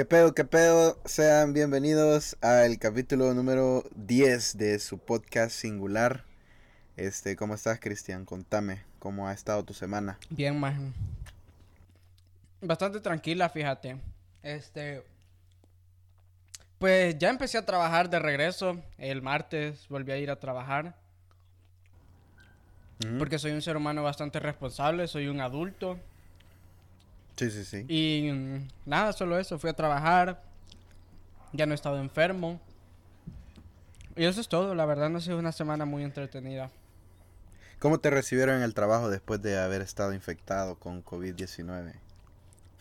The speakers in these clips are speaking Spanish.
¿Qué pedo, qué pedo? Sean bienvenidos al capítulo número 10 de su podcast singular. Este, ¿cómo estás, Cristian? Contame, ¿cómo ha estado tu semana? Bien, más. Bastante tranquila, fíjate. Este. Pues ya empecé a trabajar de regreso. El martes volví a ir a trabajar. Porque soy un ser humano bastante responsable, soy un adulto. Sí, sí, sí. Y mm, nada, solo eso. Fui a trabajar. Ya no he estado enfermo. Y eso es todo. La verdad no ha sido una semana muy entretenida. ¿Cómo te recibieron en el trabajo después de haber estado infectado con COVID-19?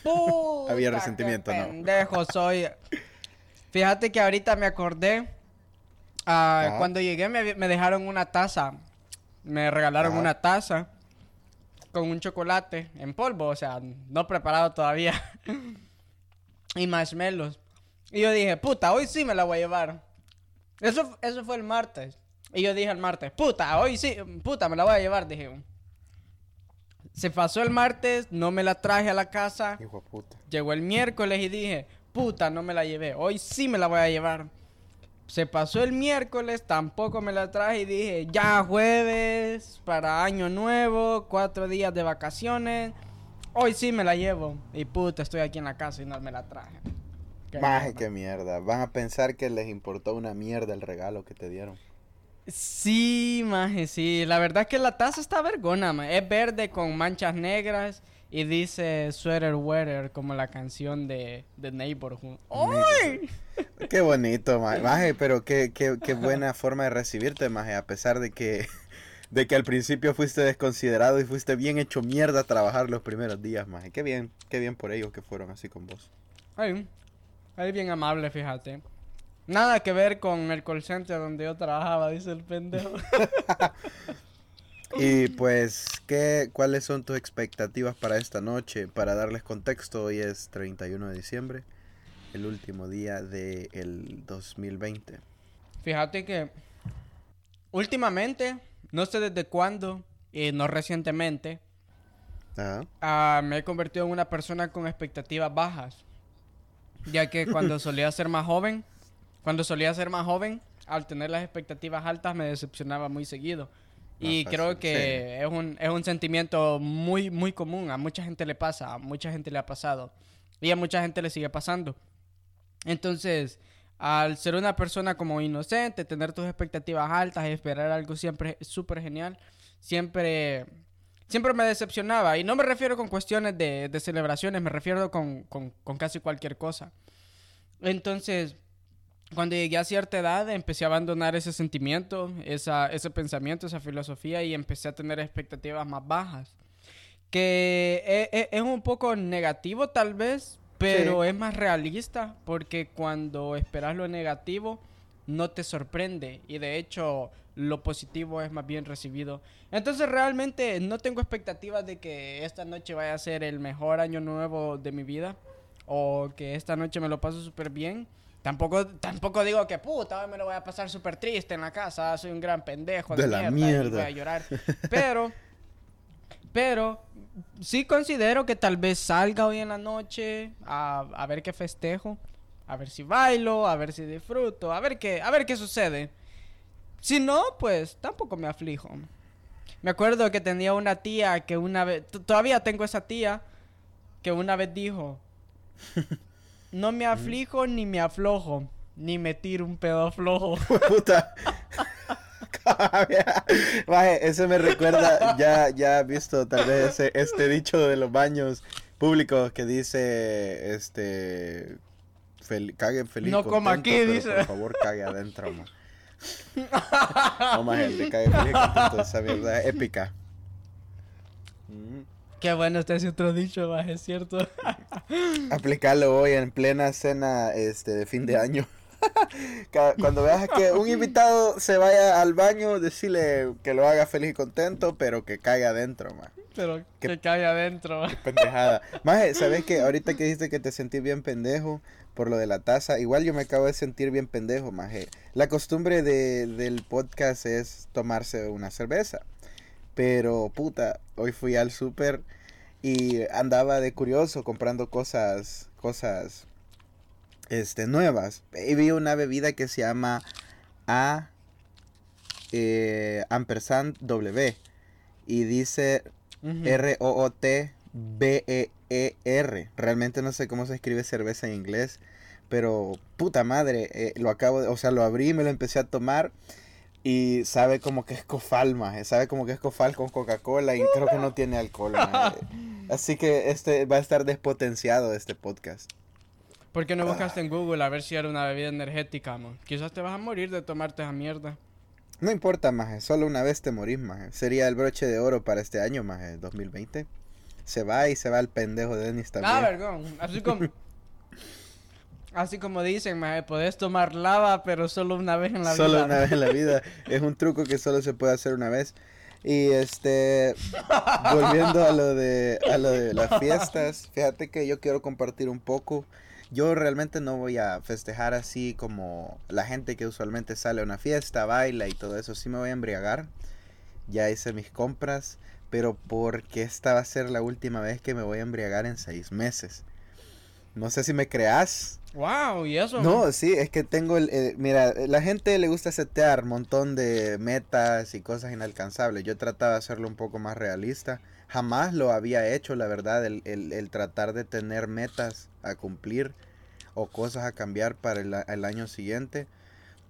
Puta, Había resentimiento, ¿no? Pendejo soy. Fíjate que ahorita me acordé. Ajá. cuando llegué me, me dejaron una taza. Me regalaron Ajá. una taza con un chocolate en polvo, o sea, no preparado todavía. y marshmallows. Y yo dije, puta, hoy sí me la voy a llevar. Eso, eso fue el martes. Y yo dije el martes, puta, hoy sí, puta, me la voy a llevar, dije. Se pasó el martes, no me la traje a la casa. Hijo de puta. Llegó el miércoles y dije, puta, no me la llevé. Hoy sí me la voy a llevar. Se pasó el miércoles, tampoco me la traje y dije, ya jueves, para año nuevo, cuatro días de vacaciones. Hoy sí me la llevo. Y puta, estoy aquí en la casa y no me la traje. Qué Maje, mierda. qué mierda. Van a pensar que les importó una mierda el regalo que te dieron. Sí, maje, sí. La verdad es que la taza está vergona, maje. Es verde con manchas negras y dice sweater weather como la canción de, de Neighborhood. ¡Ay! Qué bonito, maje. Maje, pero qué, qué, qué buena forma de recibirte, maje, a pesar de que, de que al principio fuiste desconsiderado y fuiste bien hecho mierda a trabajar los primeros días, maje. Qué bien, qué bien por ellos que fueron así con vos. Ay, ay, bien amable, fíjate. Nada que ver con el call center donde yo trabajaba, dice el pendejo. Y pues, ¿qué, ¿cuáles son tus expectativas para esta noche? Para darles contexto, hoy es 31 de diciembre, el último día del 2020. Fíjate que últimamente, no sé desde cuándo, y no recientemente, ah, me he convertido en una persona con expectativas bajas. Ya que cuando solía ser más joven, cuando solía ser más joven, al tener las expectativas altas me decepcionaba muy seguido. Y creo que es, un, es un sentimiento muy, muy común. A mucha gente le pasa, a mucha gente le ha pasado. Y a mucha gente le sigue pasando. Entonces, al ser una persona como inocente, tener tus expectativas altas y esperar algo siempre súper genial, siempre, siempre me decepcionaba. Y no me refiero con cuestiones de, de celebraciones, me refiero con, con, con casi cualquier cosa. Entonces, cuando llegué a cierta edad, empecé a abandonar ese sentimiento, esa, ese pensamiento, esa filosofía y empecé a tener expectativas más bajas. Que e- e- es, un poco negativo tal vez, pero es más realista porque cuando esperas lo negativo no te sorprende y de hecho lo positivo es más bien recibido. Entonces realmente no tengo expectativas de que esta noche vaya a ser el mejor año nuevo de mi vida o que esta noche me lo paso súper bien. Tampoco, tampoco digo que puta, hoy me lo voy a pasar súper triste en la casa, soy un gran pendejo de, De la mierda, mierda. voy a llorar. Pero, pero sí considero que tal vez salga hoy en la noche a, a ver qué festejo, a ver si bailo, a ver si disfruto, a ver qué, a ver qué sucede. Si no, pues tampoco me aflijo. Me acuerdo que tenía una tía que una vez, todavía tengo esa tía que una vez dijo, no me aflijo ni me aflojo, ni me tiro un pedo flojo. Puta. Maje, eso me recuerda, ya, ya visto tal vez ese- este dicho de los baños públicos que dice, este, fel- cague feliz. No coma aquí, pero dice. Por favor, cague adentro, ma. No más gente, cague feliz contento, esa mierda es épica. Mm. Qué bueno este es otro dicho, más es cierto. Aplicarlo hoy en plena cena este, de fin de año. Cuando veas que un invitado se vaya al baño, decirle que lo haga feliz y contento, pero que caiga adentro, man. Pero Qué- que cae adentro. Pendejada. Maje, ¿sabes que Ahorita que dijiste que te sentí bien pendejo por lo de la taza, igual yo me acabo de sentir bien pendejo, maje. La costumbre de, del podcast es tomarse una cerveza. Pero, puta, hoy fui al súper y andaba de curioso comprando cosas, cosas este, nuevas. Y vi una bebida que se llama A eh, ampersand W. Y dice. R-O-O-T-B-E-E-R. Realmente no sé cómo se escribe cerveza en inglés. Pero puta madre, eh, lo acabo de, o sea, lo abrí, me lo empecé a tomar y sabe como que es cofal, maje, sabe como que es cofal con Coca-Cola y creo que no tiene alcohol, maje. Así que este va a estar despotenciado este podcast. ¿Por qué no buscaste en Google a ver si era una bebida energética, man? Quizás te vas a morir de tomarte esa mierda. No importa, maje, solo una vez te morís, maje. Sería el broche de oro para este año, maje, 2020. Se va y se va el pendejo de Denis también. Ah, vergón. Así como... Así como dicen, maje, podés tomar lava, pero solo una vez en la solo vida. una vez en la vida. Es un truco que solo se puede hacer una vez. Y este, volviendo a lo de, a lo de las fiestas, fíjate que yo quiero compartir un poco. Yo realmente no voy a festejar así como la gente que usualmente sale a una fiesta, baila y todo eso. Sí me voy a embriagar. Ya hice mis compras, pero porque esta va a ser la última vez que me voy a embriagar en seis meses. No sé si me creas. Wow, ¿y eso? No, sí, es que tengo el... eh, mira, la gente le gusta setear un montón de metas y cosas inalcanzables. Yo trataba de hacerlo un poco más realista. Jamás lo había hecho, la verdad, el, el- el tratar de tener metas a cumplir o cosas a cambiar para el, el año siguiente.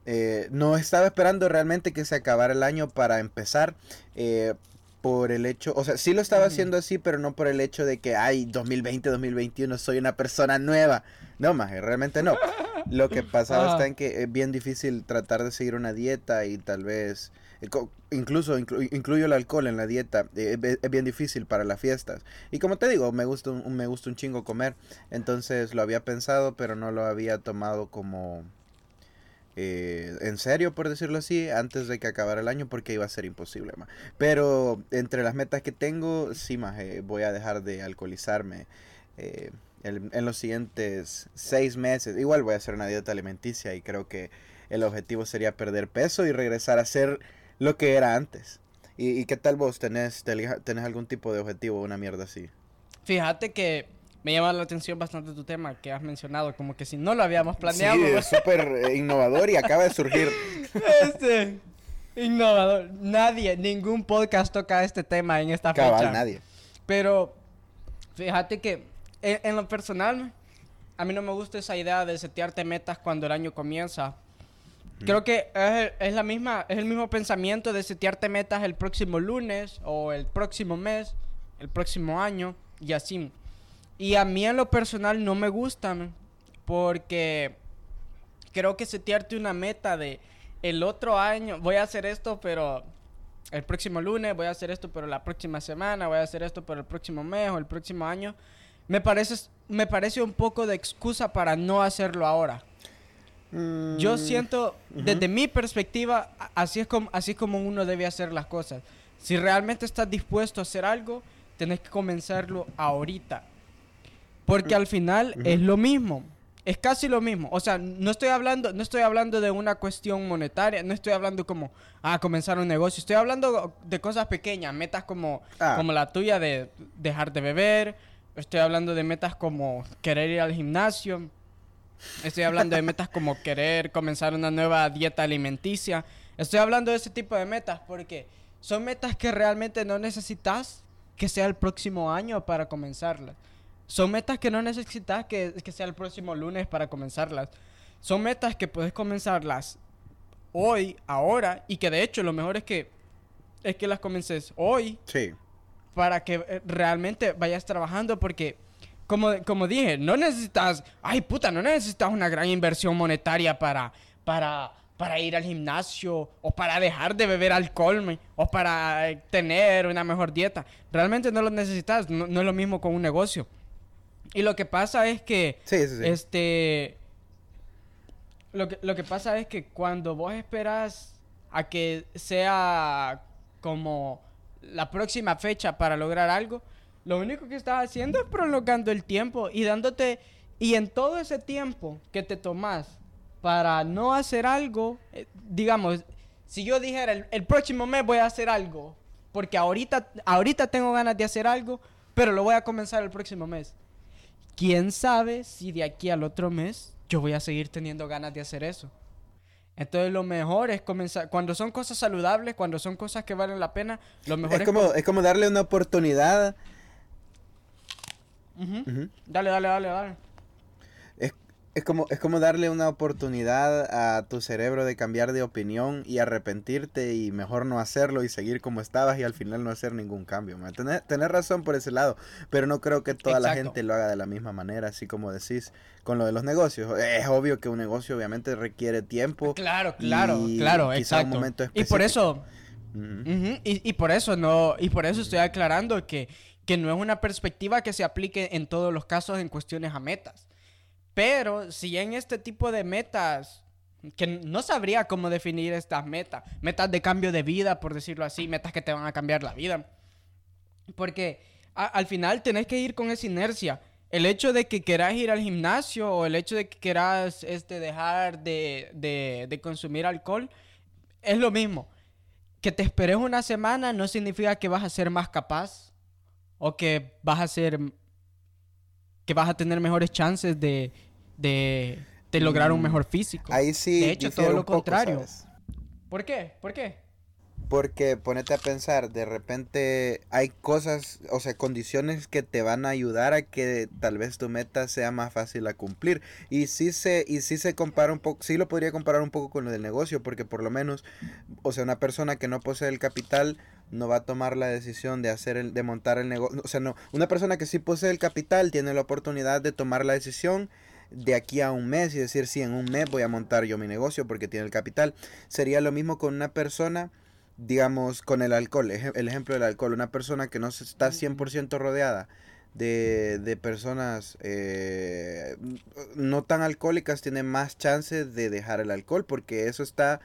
Eh, no estaba esperando realmente que se acabara el año para empezar. eh, por el hecho, o sea, sí lo estaba haciendo así, pero no por el hecho de que, ay, 2020, 2021, soy una persona nueva. No, más, realmente no. Lo que pasaba está en que es bien difícil tratar de seguir una dieta y tal vez, eh, incluso inclu- incluyo el alcohol en la dieta, eh, es, es bien difícil para las fiestas. Y como te digo, me gusta un, me gusta un chingo comer, entonces lo había pensado, pero no lo había tomado como eh, en serio, por decirlo así, antes de que acabara el año, porque iba a ser imposible. ma. Pero entre las metas que tengo, sí, más voy a dejar de alcoholizarme. eh, en los siguientes seis meses, igual voy a hacer una dieta alimenticia y creo que el objetivo sería perder peso y regresar a ser lo que era antes. ¿Y, y qué tal vos? ¿Tenés, ¿Tenés algún tipo de objetivo, una mierda así? Fíjate que me llama la atención bastante tu tema que has mencionado, como que si no lo habíamos planeado. Sí, es súper eh, innovador y acaba de surgir. este, innovador. Nadie, ningún podcast toca este tema en esta Cabal, fecha. nadie. Pero fíjate que en, en lo personal, a mí no me gusta esa idea de setearte metas cuando el año comienza. Creo que es, es la misma, es el mismo pensamiento de setearte metas el próximo lunes o el próximo mes, el próximo año y así. Y a mí en lo personal no me gustan porque creo que setearte una meta de el otro año voy a hacer esto, pero el próximo lunes voy a hacer esto, pero la próxima semana voy a hacer esto, pero el próximo mes o el próximo año, me parece, me parece un poco de excusa para no hacerlo ahora. Yo Mm, siento, desde mi perspectiva, así es, como, así es como uno debe hacer las cosas. Si realmente estás dispuesto a hacer algo, tenés que comenzarlo ahorita. Porque al final es lo mismo. Es casi lo mismo. O sea, no estoy hablando, no estoy hablando de una cuestión monetaria, no estoy hablando como ah, comenzar un negocio. Estoy hablando de cosas pequeñas, metas como, Ah. como la tuya de dejar de beber. Estoy hablando de metas como querer ir al gimnasio. Estoy hablando de metas como querer comenzar una nueva dieta alimenticia. Estoy hablando de ese tipo de metas porque son metas que realmente no necesitas que sea el próximo año para comenzarlas. Son metas que no necesitas que, que sea el próximo lunes para comenzarlas. Son metas que puedes comenzarlas hoy, ahora, y que de hecho lo mejor es que es que las comences hoy Sí. para que eh, realmente vayas trabajando porque como, como dije, no necesitas, ay puta, no necesitas una gran inversión monetaria para, para, para ir al gimnasio o para dejar de beber alcohol o para eh, tener una mejor dieta. Realmente no lo necesitas, no, no es lo mismo con un negocio. Y lo que pasa es que, Sí, sí, sí. este, lo que, lo que pasa es que cuando vos esperas a que sea como la próxima fecha para lograr algo, lo único que estás haciendo es prolongando el tiempo y dándote... Y en todo ese tiempo que te tomas para no hacer algo, eh, digamos, si yo dijera el, el próximo mes voy a hacer algo, porque ahorita, ahorita tengo ganas de hacer algo, pero lo voy a comenzar el próximo mes. ¿Quién sabe si de aquí al otro mes yo voy a seguir teniendo ganas de hacer eso. Entonces lo mejor es comenzar, cuando son cosas saludables, cuando son cosas que valen la pena, lo mejor Es es... como, es como darle una oportunidad. Dale, dale, dale, dale. Es, como, es como darle una oportunidad a tu cerebro de cambiar de opinión y arrepentirte y mejor no hacerlo y seguir como estabas y al final no hacer ningún cambio. Tener, tener razón por ese lado, pero no creo que toda la gente lo haga de la misma manera, así como decís con lo de los negocios. Es obvio que un negocio obviamente requiere tiempo. Claro, claro, Y claro, quizá un exacto. momento y por eso, y, y por eso no, y por eso estoy aclarando que, que no es una perspectiva que se aplique en todos los casos en cuestiones a metas. Pero si en este tipo de metas, que no sabría cómo definir estas metas, metas de cambio de vida, por decirlo así, metas que te van a cambiar la vida. Porque al final tenés que ir con esa inercia. El hecho de que querás ir al gimnasio o el hecho de que querás este, dejar de, de- de consumir alcohol es lo mismo. Que te esperes una semana no significa que vas a ser más capaz o que vas a ser que vas a tener mejores chances de, de, de lograr un Mm, mejor físico. Ahí sí. de hecho, todo lo poco, contrario. ¿sabes? ¿Por qué? ¿Por qué? Porque ponete a pensar, de repente hay cosas, o sea, condiciones que te van a ayudar a que tal vez tu meta sea más fácil a cumplir. Y sí se, y sí se compara un poco, sí lo podría comparar un poco con lo del negocio, porque por lo menos, o sea, una persona que no posee el capital no va a tomar la decisión de hacer el, de montar el negocio. O sea, no, una persona que sí posee el capital tiene la oportunidad de tomar la decisión de aquí a un mes y decir, sí, en un mes voy a montar yo mi negocio porque tiene el capital. Sería lo mismo con una persona digamos, con el alcohol, el ejemplo del alcohol, una persona que no está 100% rodeada de, de personas eh, no tan alcohólicas, tiene más chances de dejar el alcohol, porque eso está,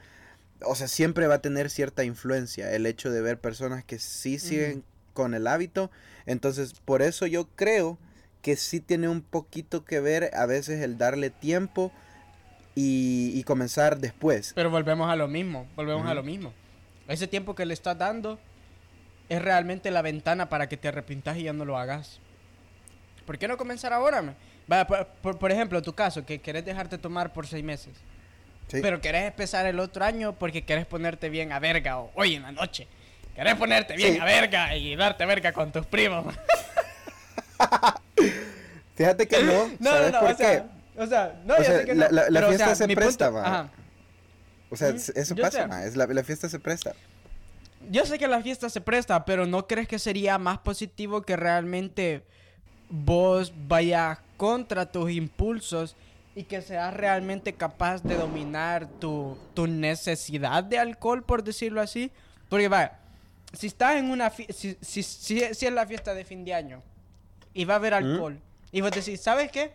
o sea, siempre va a tener cierta influencia, el hecho de ver personas que sí siguen con el hábito, entonces por eso yo creo que sí tiene un poquito que ver a veces el darle tiempo y, y comenzar después. Pero volvemos a lo mismo, volvemos a lo mismo. Ese tiempo que le estás dando es realmente la ventana para que te arrepintas y ya no lo hagas. ¿Por qué no comenzar ahora? Vaya, por, por- por ejemplo, tu caso, que querés dejarte tomar por seis meses. Sí. Pero querés empezar el otro año porque querés ponerte bien a verga o hoy en la noche. Querés ponerte bien Sí. a verga y darte verga con tus primos. Fíjate que no, No, ¿sabes no, no, por o qué? sea, o sea, no, O yo sea, sé que la- no, la- la pero, o fiesta sea, se presta, punto- va. ajá. O sea, Mm, eso yo pasa, sé. ma, es la, la fiesta se presta. Yo sé que la fiesta se presta, pero ¿no crees que sería más positivo que realmente vos vayas contra tus impulsos y que seas realmente capaz de dominar tu, tu necesidad de alcohol, por decirlo así? Porque, vaya, si estás en una fiesta, si, si, si- si es la fiesta de fin de año y va a haber alcohol, y vos decís, ¿sabes qué?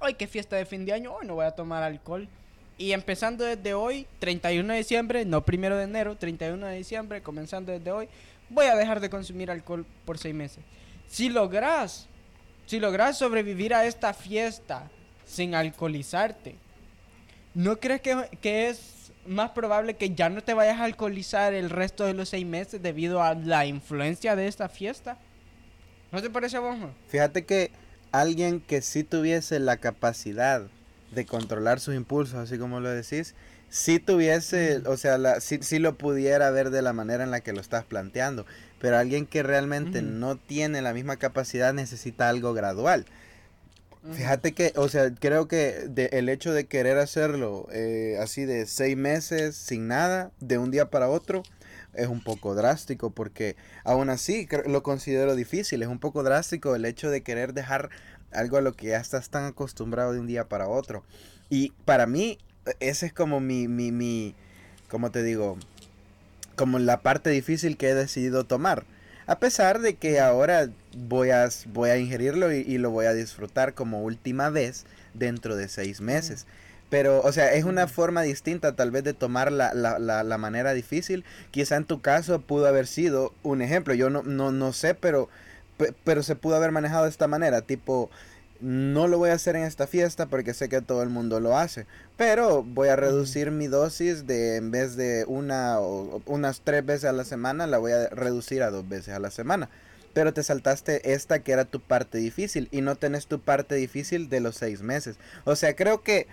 Hoy que fiesta de fin de año, hoy no voy a tomar alcohol. Y empezando desde hoy, 31 de diciembre, no primero de enero, 31 de diciembre, comenzando desde hoy, voy a dejar de consumir alcohol por seis meses. Si logras, si logras sobrevivir a esta fiesta sin alcoholizarte, ¿no crees que, que es más probable que ya no te vayas a alcoholizar el resto de los seis meses debido a la influencia de esta fiesta? ¿No te parece a vos? Fíjate que alguien que sí tuviese la capacidad de controlar sus impulsos, así como lo decís, sí tuviese, o sea, la, sí, sí lo pudiera ver de la manera en la que lo estás planteando, pero alguien que realmente no tiene la misma capacidad necesita algo gradual. Fíjate que, o sea, creo que de- el hecho de querer hacerlo eh, así de seis meses sin nada, de un día para otro, es un poco drástico porque aún así lo considero difícil, es un poco drástico el hecho de querer dejar algo a lo que ya estás tan acostumbrado de un día para otro. Y para mí, e- ese es como mi, mi, mi, ¿cómo te digo? Como la parte difícil que he decidido tomar. A pesar de que ahora voy a, voy a ingerirlo y lo voy a disfrutar como última vez dentro de seis meses. Pero, o sea, es una forma distinta tal vez de tomar la, la, la, la manera difícil. Quizá en tu caso pudo haber sido un ejemplo. Yo no, no, no sé, pero, pe- pero se pudo haber manejado de esta manera. Tipo, no lo voy a hacer en esta fiesta porque sé que todo el mundo lo hace. Pero voy a reducir mi dosis de en vez de una o o unas tres veces a la semana, la voy a reducir a dos veces a la semana. pero te saltaste esta que era tu parte difícil y no tenés tu parte difícil de los seis meses. O sea, creo que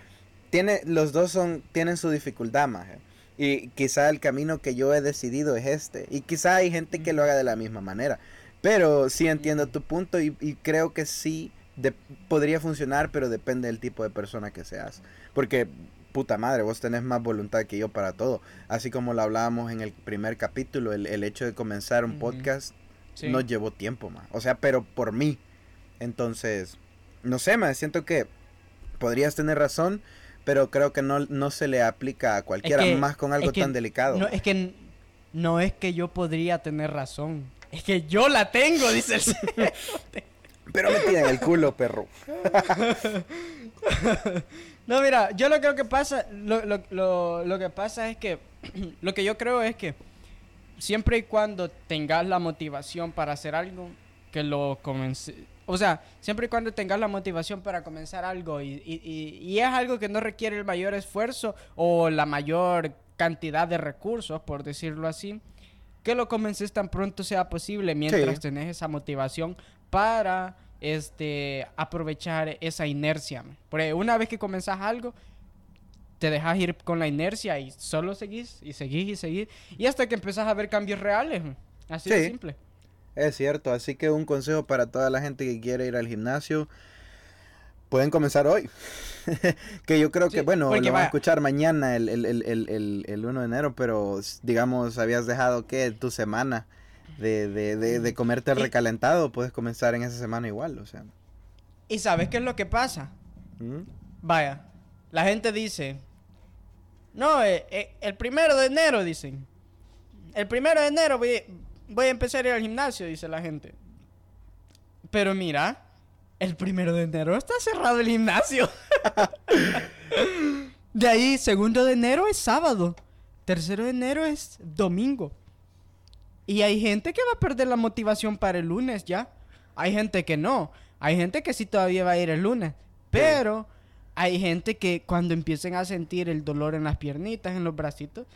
tiene, los dos son, tienen su dificultad, maje. Y quizá el camino que yo he decidido es este. Y quizá hay gente que lo haga de la misma manera. Pero sí entiendo tu punto y, creo que sí podría funcionar, pero depende del tipo de persona que seas. Porque, puta madre, vos tenés más voluntad que yo para todo. Así como lo hablábamos en el primer capítulo, el, hecho de comenzar un podcast no llevó tiempo más. O sea, pero por mí. Entonces, no sé, me siento que podrías tener razón, pero creo que no, no se le aplica a cualquiera, más con algo tan delicado. No, es que no es que yo podría tener razón. Es que yo la tengo, dice el señor. Pero me en el culo, perro. no, mira, yo lo creo que pasa, lo, lo, lo, lo que pasa es que, lo que yo creo es que siempre y cuando tengas la motivación para hacer algo, que lo comencé. O sea, siempre y cuando tengas la motivación para comenzar algo y, y, es algo que no requiere el mayor esfuerzo o la mayor cantidad de recursos, por decirlo así, que lo comences tan pronto sea posible mientras tenés esa motivación para este aprovechar esa inercia. Porque una vez que comenzás algo, te dejas ir con la inercia y solo seguís y seguís y seguís. Y hasta que empezás a ver cambios reales. Así de simple. Es cierto, así que un consejo para toda la gente que quiere ir al gimnasio. Pueden comenzar hoy. que yo creo que, bueno, lo van a escuchar mañana, el, el, el, el, 1 de enero, pero digamos, habías dejado que tu semana de, de, de, comerte el recalentado, puedes comenzar en esa semana igual, o sea. ¿Y sabes qué es lo que pasa? ¿Mm? Vaya, la gente dice, no, eh, eh, el primero de enero, dicen. El primero de enero voy, voy a empezar a ir al gimnasio, dice la gente. Pero mira, el primero de enero está cerrado el gimnasio. de ahí, segundo de enero es sábado. Tercero de enero es domingo. Y hay gente que va a perder la motivación para el lunes ya. Hay gente que no. Hay gente que sí todavía va a ir el lunes. Pero hay gente que cuando empiecen a sentir el dolor en las piernitas, en los bracitos,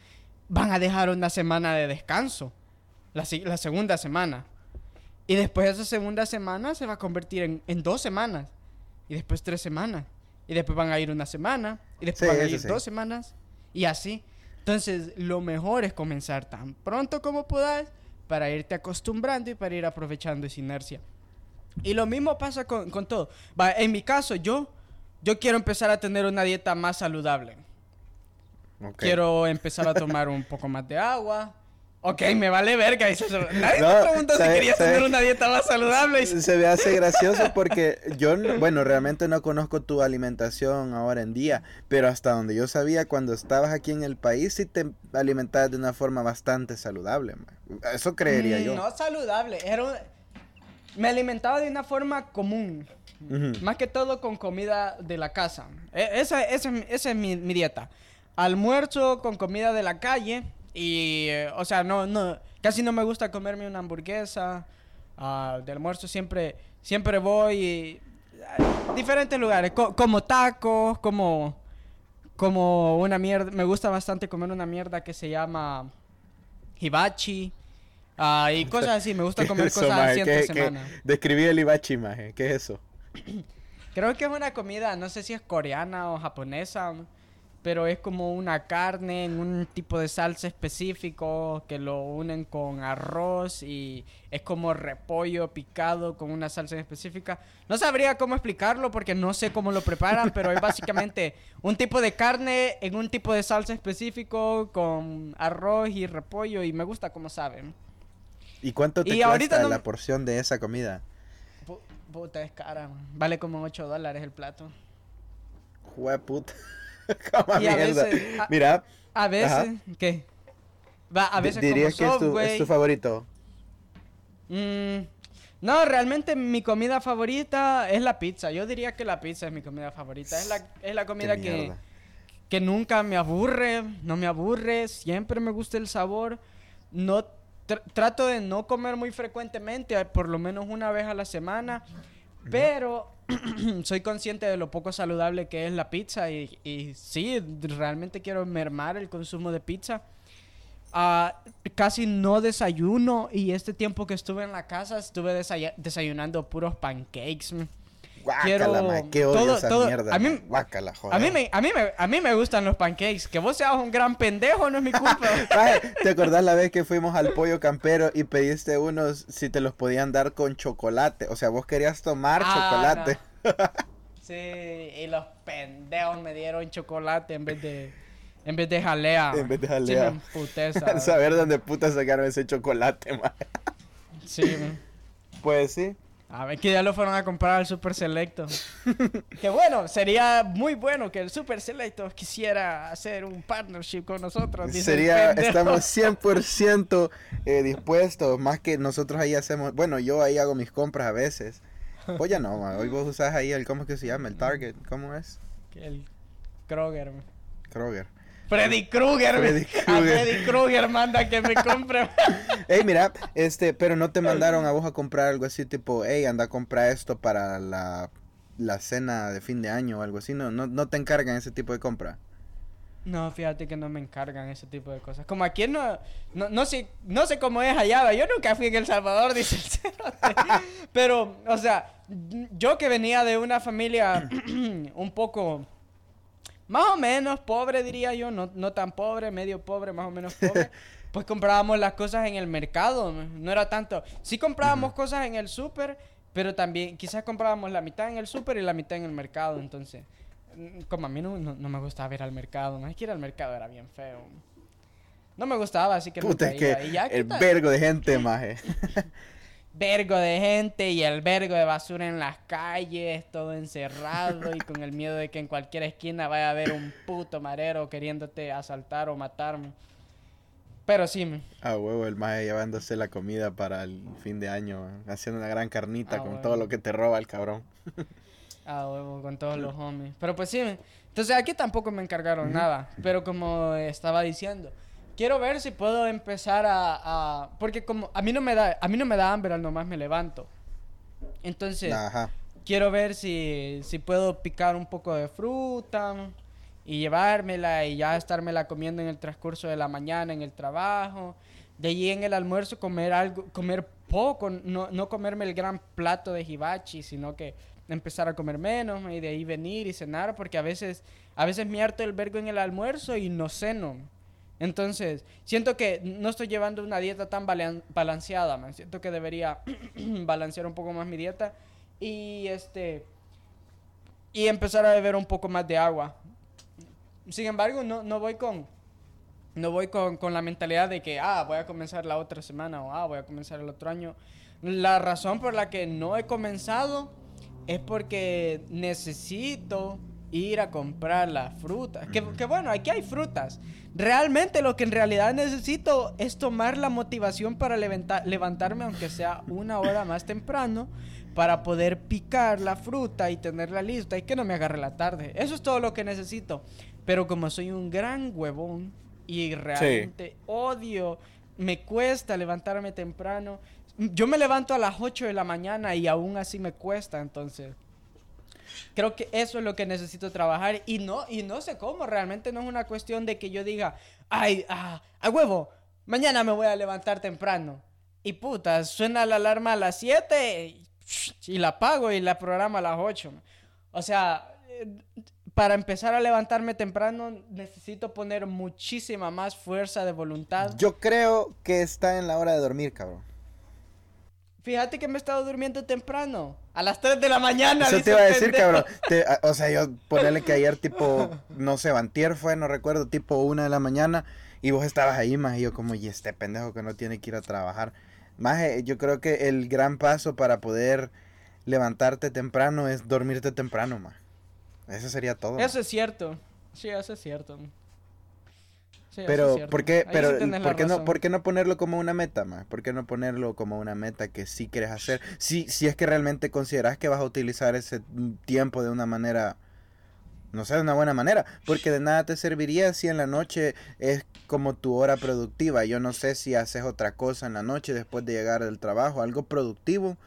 van a dejar una semana de descanso. La, segunda semana. Y después de esa segunda semana se va a convertir en, dos semanas. Y después tres semanas. Y después van a ir una semana. Y después van a ir dos semanas. Y así. Entonces, lo mejor es comenzar tan pronto como puedas para irte acostumbrando y para ir aprovechando esa inercia. Y lo mismo pasa con, con todo. en mi caso, yo yo quiero empezar a tener una dieta más saludable. Quiero empezar a tomar un poco más de agua. Ok, me vale verga. Nadie me preguntó si querías tener una dieta más saludable. Se me hace gracioso porque yo, bueno, realmente no conozco tu alimentación ahora en día, pero hasta donde yo sabía, cuando estabas aquí en el país, sí te alimentabas de una forma bastante saludable. Eso creería mm, yo. No saludable, era me alimentaba de una forma común. Más que todo con comida de la casa. E, esa, es mi, dieta. Almuerzo con comida de la calle. Y, eh, o sea, no, no, casi no me gusta comerme una hamburguesa. Uh, de almuerzo siempre, siempre voy a diferentes lugares. como tacos, como, como una mierda. Me gusta bastante comer una mierda que se llama hibachi. Ah, y cosas así, me gusta comer cosas así entre semana. Describí el hibachi, maje. ¿Qué es eso? Creo que es una comida, no sé si es coreana o japonesa, pero es como una carne en un tipo de salsa específico que lo unen con arroz y es como repollo picado con una salsa específica. No sabría cómo explicarlo porque no sé cómo lo preparan, pero es básicamente un tipo de carne en un tipo de salsa específico con arroz y repollo y me gusta como saben. ¿Y cuánto te cuesta la porción de esa comida? Puta, es cara. Vale como 8 dólares el plato. Jue puta. mierda. Mira. A veces, ¿qué? Va, a veces ¿Dirías que es tu, es tu, favorito? Mm, no, realmente mi comida favorita es la pizza. Yo diría que la pizza es mi comida favorita. Es la, es la comida que, que nunca me aburre, no me aburre, siempre me gusta el sabor. No trato de no comer muy frecuentemente, por lo menos una vez a la semana, pero soy consciente de lo poco saludable que es la pizza y, sí, realmente quiero mermar el consumo de pizza. ah, casi no desayuno y este tiempo que estuve en la casa estuve desay- desayunando puros pancakes. Guácala, Quiero maje, qué odio todo- esa todo- mierda. a mí-. Guácala, joder. A mí, me, a, mí me, a mí me gustan los pancakes. Que vos seas un gran pendejo no es mi culpa. ¿te acordás la vez que fuimos al pollo campero y pediste unos si te los podían dar con chocolate? O sea, vos querías tomar Ah, chocolate. sí, y los pendejos me dieron chocolate en vez de, en vez de jalea. En vez de jalea. esa- Saber dónde puta sacaron ese chocolate, maje. Sí, man. Pues sí. A ver que ya lo fueron a comprar al Super Selecto. que bueno, sería muy bueno que el Super Selecto quisiera hacer un partnership con nosotros. Sería, estamos 100% eh, dispuestos, más que nosotros ahí hacemos, bueno, yo ahí hago mis compras a veces. Pues ya no, ma, hoy vos usás ahí el, ¿cómo es que se llama? El Target, ¿cómo es? El Kroger. man. Kroger. Freddy Krueger. A. Freddy Krueger manda que me compre. Ey, mira, este, pero no te mandaron a vos a comprar algo así, tipo, hey, anda a comprar esto para la, la cena de fin de año o algo así, no, no, no te encargan ese tipo de compra. No, fíjate que no me encargan ese tipo de cosas. Como aquí no, no, no sé, no sé cómo es allá. Yo nunca fui en El Salvador, dice el cerote. Pero, o sea, yo que venía de una familia un poco más o menos pobre, diría yo, no, no tan pobre, medio pobre, más o menos pobre. Pues comprábamos las cosas en el mercado, no era tanto. Sí comprábamos cosas en el súper, pero también quizás comprábamos la mitad en el súper y la mitad en el mercado, entonces... mm, Como a mí no, no, no me gustaba ir al mercado, más que ir al mercado era bien feo. No me gustaba, así que Puta, es que iba. Y ya, ¿qué el vergo de gente, maje. vergo de gente y el vergo de basura en las calles, todo encerrado y con el miedo de que en cualquier esquina vaya a haber un puto marero queriéndote asaltar o matarme. Pero sí, me- A huevo, el maje llevándose la comida para el fin de año, haciendo una gran carnita Ah, con huevo. todo lo que te roba el cabrón. a huevo con todos los homies. Pero pues sí, me- entonces aquí tampoco me encargaron nada. Pero como estaba diciendo, quiero ver si puedo empezar a, a- porque como a mí no me da, a mí no me da hambre al nomás me levanto. Entonces, Ajá. quiero ver si, si puedo picar un poco de fruta y llevármela y ya estármela comiendo en el transcurso de la mañana en el trabajo. De allí en el almuerzo comer algo, comer poco, no, no comerme el gran plato de hibachi, sino que empezar a comer menos y de ahí venir y cenar, porque a veces, a veces me harto el vergo en el almuerzo y no ceno. Entonces, siento que no estoy llevando una dieta tan balanceada, man. Siento que debería balancear un poco más mi dieta y este y empezar a beber un poco más de agua. Sin embargo, no, no voy con no voy con, con la mentalidad de que ah, voy a comenzar la otra semana o ah, voy a comenzar el otro año. La razón por la que no he comenzado es porque necesito ir a comprar las frutas. Que, que bueno, aquí hay frutas. Realmente lo que en realidad necesito es tomar la motivación para levanta- levantarme, aunque sea una hora más temprano, para poder picar la fruta y tenerla lista y que no me agarre la tarde. Eso es todo lo que necesito. Pero como soy un gran huevón y realmente odio, me cuesta levantarme temprano. Yo me levanto a las 8 de la mañana y aún así me cuesta, entonces creo que eso es lo que necesito trabajar y no y no sé cómo realmente no es una cuestión de que yo diga ay ah, a huevo mañana me voy a levantar temprano y puta suena la alarma a las 7 y la apago y la programa a las 8 o sea para empezar a levantarme temprano necesito poner muchísima más fuerza de voluntad. Yo creo que está en la hora de dormir, cabrón. Fíjate que me he estado durmiendo temprano a las 3 de la mañana Eso dice te iba a decir, pendejo. cabrón. Te- a- o sea, yo ponerle que ayer tipo, no sé, Bantier fue, no recuerdo, tipo una de la mañana y vos estabas ahí, más y yo como, y este pendejo que no tiene que ir a trabajar. Más, yo creo que el gran paso para poder levantarte temprano es dormirte temprano, más. Eso sería todo. Eso es cierto. Sí, eso es cierto. Sí, es Pero, cierto. ¿por qué, pero, sí tenés la ¿por, qué no, razón. ¿por qué no ponerlo como una meta, más? ¿Por qué no ponerlo como una meta que sí quieres hacer? Si, si es que realmente consideras que vas a utilizar ese mm, tiempo de una manera, no sé, de una buena manera. Porque de nada te serviría si en la noche es como tu hora productiva. Yo no sé si haces otra cosa en la noche después de llegar del trabajo, algo productivo.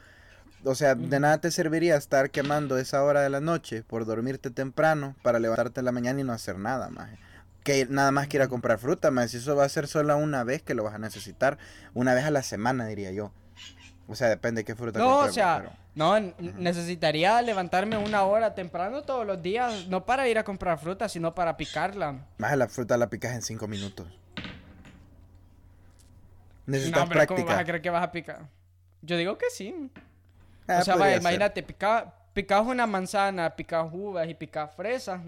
O sea, de nada te serviría estar quemando esa hora de la noche por dormirte temprano para levantarte en la mañana y no hacer nada más. Que nada más quiera comprar fruta, más eso va a ser solo una vez que lo vas a necesitar, una vez a la semana diría yo. O sea, depende de qué fruta No, o sea, no, necesitaría levantarme una hora temprano todos los días, no para ir a comprar fruta, sino para picarla. Más la fruta la picas en cinco minutos. Necesitas no, pero ¿cómo vas a creer que vas a picar? Yo digo que sí. Ah, o sea, vaya, imagínate, picas una manzana, picas uvas y picas fresas.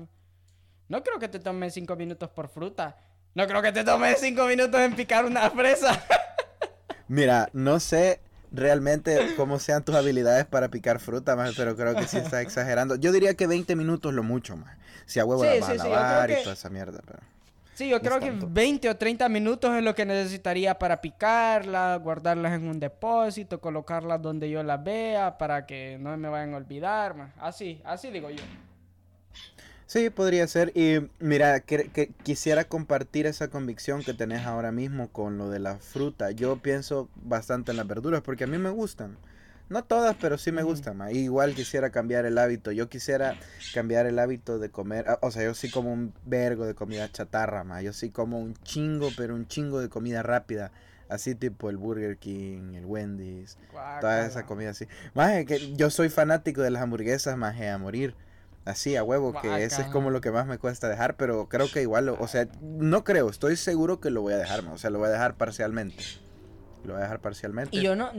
No creo que te tome cinco minutos por fruta. No creo que te tome cinco minutos en picar una fresa. Mira, no sé realmente cómo sean tus habilidades para picar fruta, más, pero creo que sí estás exagerando. Yo diría que 20 minutos lo mucho más. Si a huevo la vas a lavar y toda esa mierda, pero... Sí, yo creo que 20 o 30 minutos es lo que necesitaría para picarla, guardarlas en un depósito, colocarlas donde yo las vea para que no me vayan a olvidar. Así, así digo yo. Sí, podría ser. Y mira, que, quisiera compartir esa convicción que tenés ahora mismo con lo de la fruta. Yo pienso bastante en las verduras porque a mí me gustan. No todas, pero sí me gustan. Igual quisiera cambiar el hábito. Yo quisiera cambiar el hábito de comer. Ah, o sea, yo sí como un vergo de comida chatarra, ma. Yo sí como un chingo, pero un chingo de comida rápida. Así tipo el Burger King, el Wendy's, toda esa comida así. Más que yo soy fanático de las hamburguesas, más a morir así a huevo, que ese es como lo que más me cuesta dejar, pero creo que igual, o sea, no creo, estoy seguro que lo voy a dejar, o sea, lo voy a dejar parcialmente. Lo voy a dejar parcialmente. Y yo no,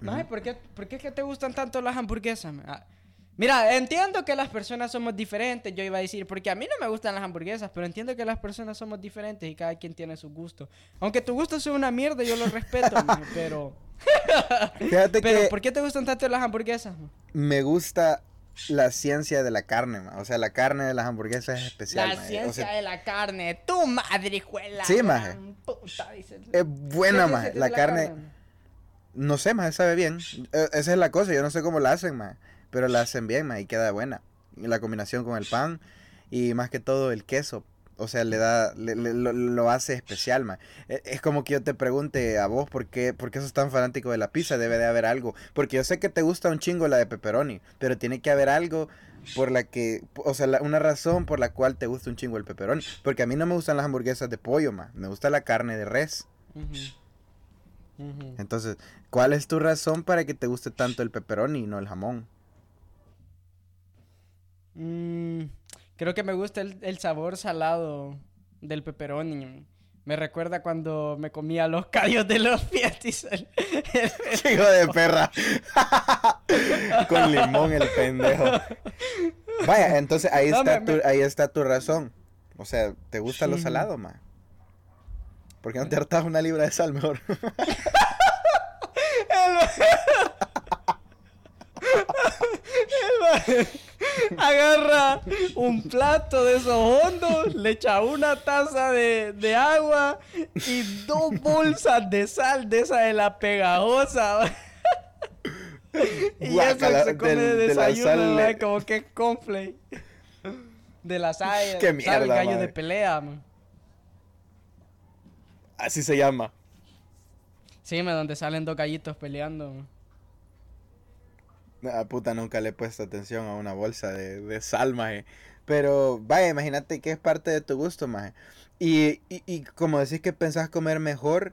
no ¿por, qué, ¿por qué es que te gustan tanto las hamburguesas? Ah, mira, entiendo que las personas somos diferentes, yo iba a decir, porque a mí no me gustan las hamburguesas, pero entiendo que las personas somos diferentes y cada quien tiene su gusto. Aunque tu gusto sea una mierda, yo lo respeto, pero... Fíjate pero, ¿por qué te gustan tanto las hamburguesas? Me gusta la ciencia de la carne, O sea, la carne de las hamburguesas es especial, La ciencia de la carne. Tu madrijuela. Sí, maje. es buena, maje. La, carne... No sé, maje, sabe bien. E, esa es la cosa. Yo no sé cómo la hacen, maje. Pero la hacen bien, maje, y queda buena. Y la combinación con el pan y más que todo el queso. O sea, le da, lo, hace especial, man. E, es como que yo te pregunte a vos por qué, por qué sos tan fanático de la pizza, debe de haber algo. Porque yo sé que te gusta un chingo la de pepperoni, pero tiene que haber algo por la que, o sea, una razón por la cual te gusta un chingo el pepperoni. Porque a mí no me gustan las hamburguesas de pollo, man. Me gusta la carne de res. Entonces, ¿cuál es tu razón para que te guste tanto el pepperoni y no el jamón? Mmm... Creo que me gusta el, sabor salado del pepperoni. Me recuerda cuando me comía los callos de los fiestis. Hijo de perra. Con limón el pendejo. Vaya, entonces ahí, está, tu, ahí está tu razón. O sea, ¿te gusta lo salado, ma? ¿Por qué no te hartas una libra de sal mejor? Agarra un plato de esos hondos, le echa una taza de, agua y dos bolsas de sal de esa de la pegajosa. y eso se come de, desayuno, como que es conflay. De la sal, Qué mierda, gallo de pelea, Así se llama. Sí, donde salen dos gallitos peleando. Ah, puta, nunca le he puesto atención a una bolsa de, de sal, maje. Pero, vaya, imagínate que es parte de tu gusto, maje. Y, y, y como decís que pensás comer mejor,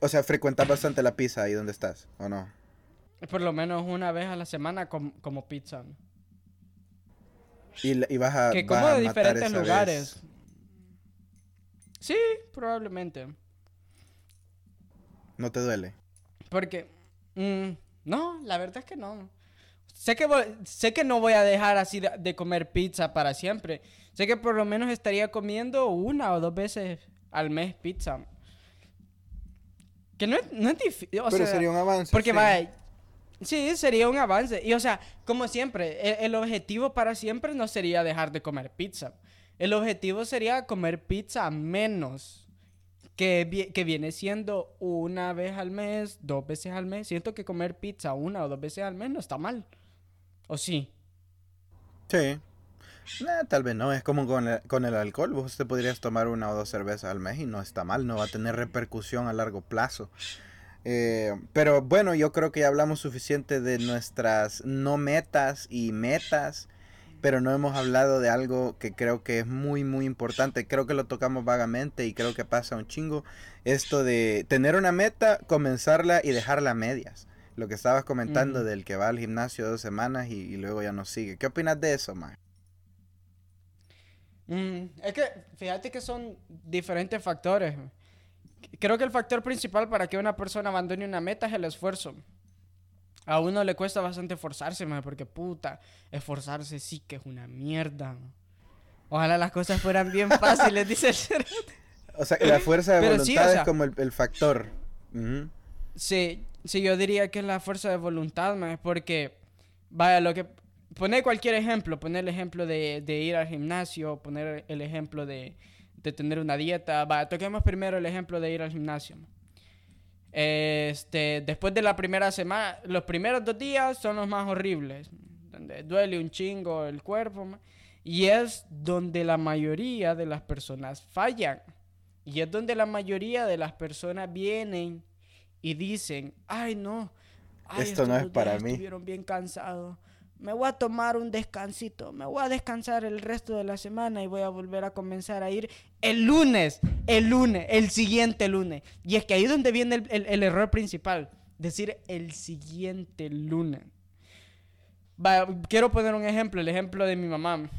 o sea, frecuentas bastante la pizza ahí donde estás, ¿o no? Por lo menos una vez a la semana como pizza. Y, y vas a. Que como de diferentes lugares. Sí, probablemente. ¿No te duele? Porque. Mm, no, la verdad es que no. Sé que, sé que no voy a dejar así de, comer pizza para siempre. Sé que por lo menos estaría comiendo una o dos veces al mes pizza. Que no es, no es difícil. Pero sería un avance. Porque sí. va. Sí, sería un avance. Y o sea, como siempre, el, objetivo para siempre no sería dejar de comer pizza. El objetivo sería comer pizza menos. Que, que, viene siendo una vez al mes, dos veces al mes. Siento que comer pizza una o dos veces al mes no está mal. ¿O sí? Sí. Eh, tal vez no, es como con el, con el alcohol. Vos te podrías tomar una o dos cervezas al mes y no está mal, no va a tener repercusión a largo plazo. Eh, pero bueno, yo creo que ya hablamos suficiente de nuestras no metas y metas. pero no hemos hablado de algo que creo que es muy, muy importante. Creo que lo tocamos vagamente y creo que pasa un chingo. Esto de tener una meta, comenzarla y dejarla a medias. Lo que estabas comentando del que va al gimnasio dos semanas y, luego ya no sigue. ¿Qué opinas de eso, Maje? Mm, es que fíjate que son diferentes factores. Creo que el factor principal para que una persona abandone una meta es el esfuerzo. A uno le cuesta bastante esforzarse, porque puta, esforzarse sí que es una mierda. Ojalá las cosas fueran bien fáciles, dice el O sea, la fuerza de voluntad es como el, factor. Sí, sí, yo diría que es la fuerza de voluntad, porque, vaya, lo que poner cualquier ejemplo, poner el ejemplo de, ir al gimnasio, poner el ejemplo de, tener una dieta. Va, toquemos primero el ejemplo de ir al gimnasio. Este, después de la primera semana, los primeros dos días son los más horribles, donde duele un chingo el cuerpo, y es donde la mayoría de las personas fallan. Y es donde la mayoría de las personas vienen y dicen, ay no, esto no es para mí. Estuvieron bien cansados me voy a tomar un descansito, me voy a descansar el resto de la semana y voy a volver a comenzar a ir el lunes, el lunes, el siguiente lunes. Y es que ahí es donde viene el, error principal, decir el siguiente lunes. quiero poner un ejemplo, el ejemplo de mi mamá.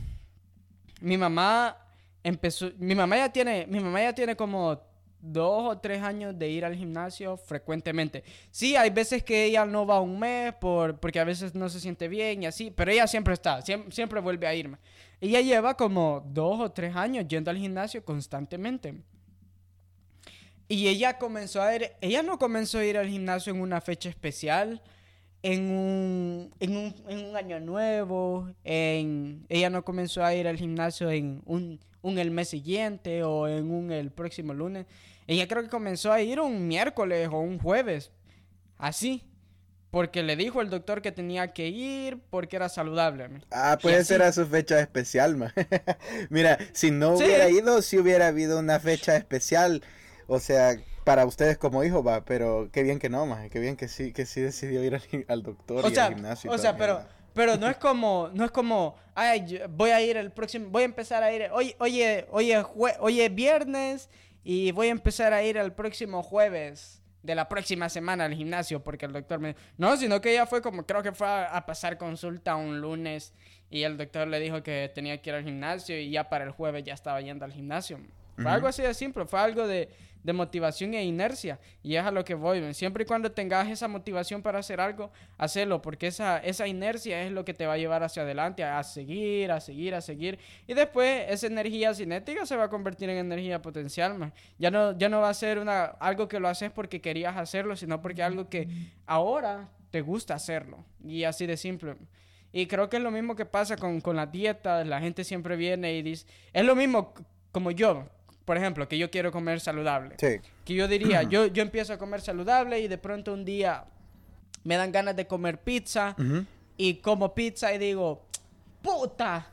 Mi mamá empezó, mi mamá ya tiene, mi mamá ya tiene como dos o tres años de ir al gimnasio frecuentemente. Sí, hay veces que ella no va un mes por, porque a veces no se siente bien y así, pero ella siempre está, siempre, vuelve a irme. Ella lleva como dos o tres años yendo al gimnasio constantemente. Y ella comenzó a ir, ella no comenzó a ir al gimnasio en una fecha especial, en un, en un, en un año nuevo, en, ella no comenzó a ir al gimnasio en un, un el mes siguiente o en un el próximo lunes. Ella creo que comenzó a ir un miércoles o un jueves. Así. Porque le dijo el doctor que tenía que ir porque era saludable. Ah, puede ser a su fecha especial, ma. Mira, si no hubiera ido, si hubiera habido una fecha especial. O sea, para ustedes como hijo, va, pero qué bien que no, más, qué bien que sí, que sí decidió ir al, doctor y al gimnasio. O sea, pero, pero no es como, no es como, ay, voy a ir el próximo, voy a empezar a ir, oye, oye, oye, oye, viernes y voy a empezar a ir el próximo jueves de la próxima semana al gimnasio porque el doctor me... No, sino que ella fue como, creo que fue a, pasar consulta un lunes y el doctor le dijo que tenía que ir al gimnasio y ya para el jueves ya estaba yendo al gimnasio. Fue algo así de simple, fue algo de, de motivación e inercia. Y es a lo que voy. Siempre y cuando tengas esa motivación para hacer algo, hacelo, porque esa, esa inercia es lo que te va a llevar hacia adelante, a, seguir, a seguir, a seguir. Y después esa energía cinética se va a convertir en energía potencial. Ya no, ya no va a ser algo que lo haces porque querías hacerlo, sino porque algo que ahora te gusta hacerlo. Y así de simple. Y creo que es lo mismo que pasa con, con la dieta. La gente siempre viene y dice, es lo mismo como yo por ejemplo, que yo quiero comer saludable. Sí. Que yo diría, yo, yo empiezo a comer saludable y de pronto un día me dan ganas de comer pizza y como pizza y digo, puta,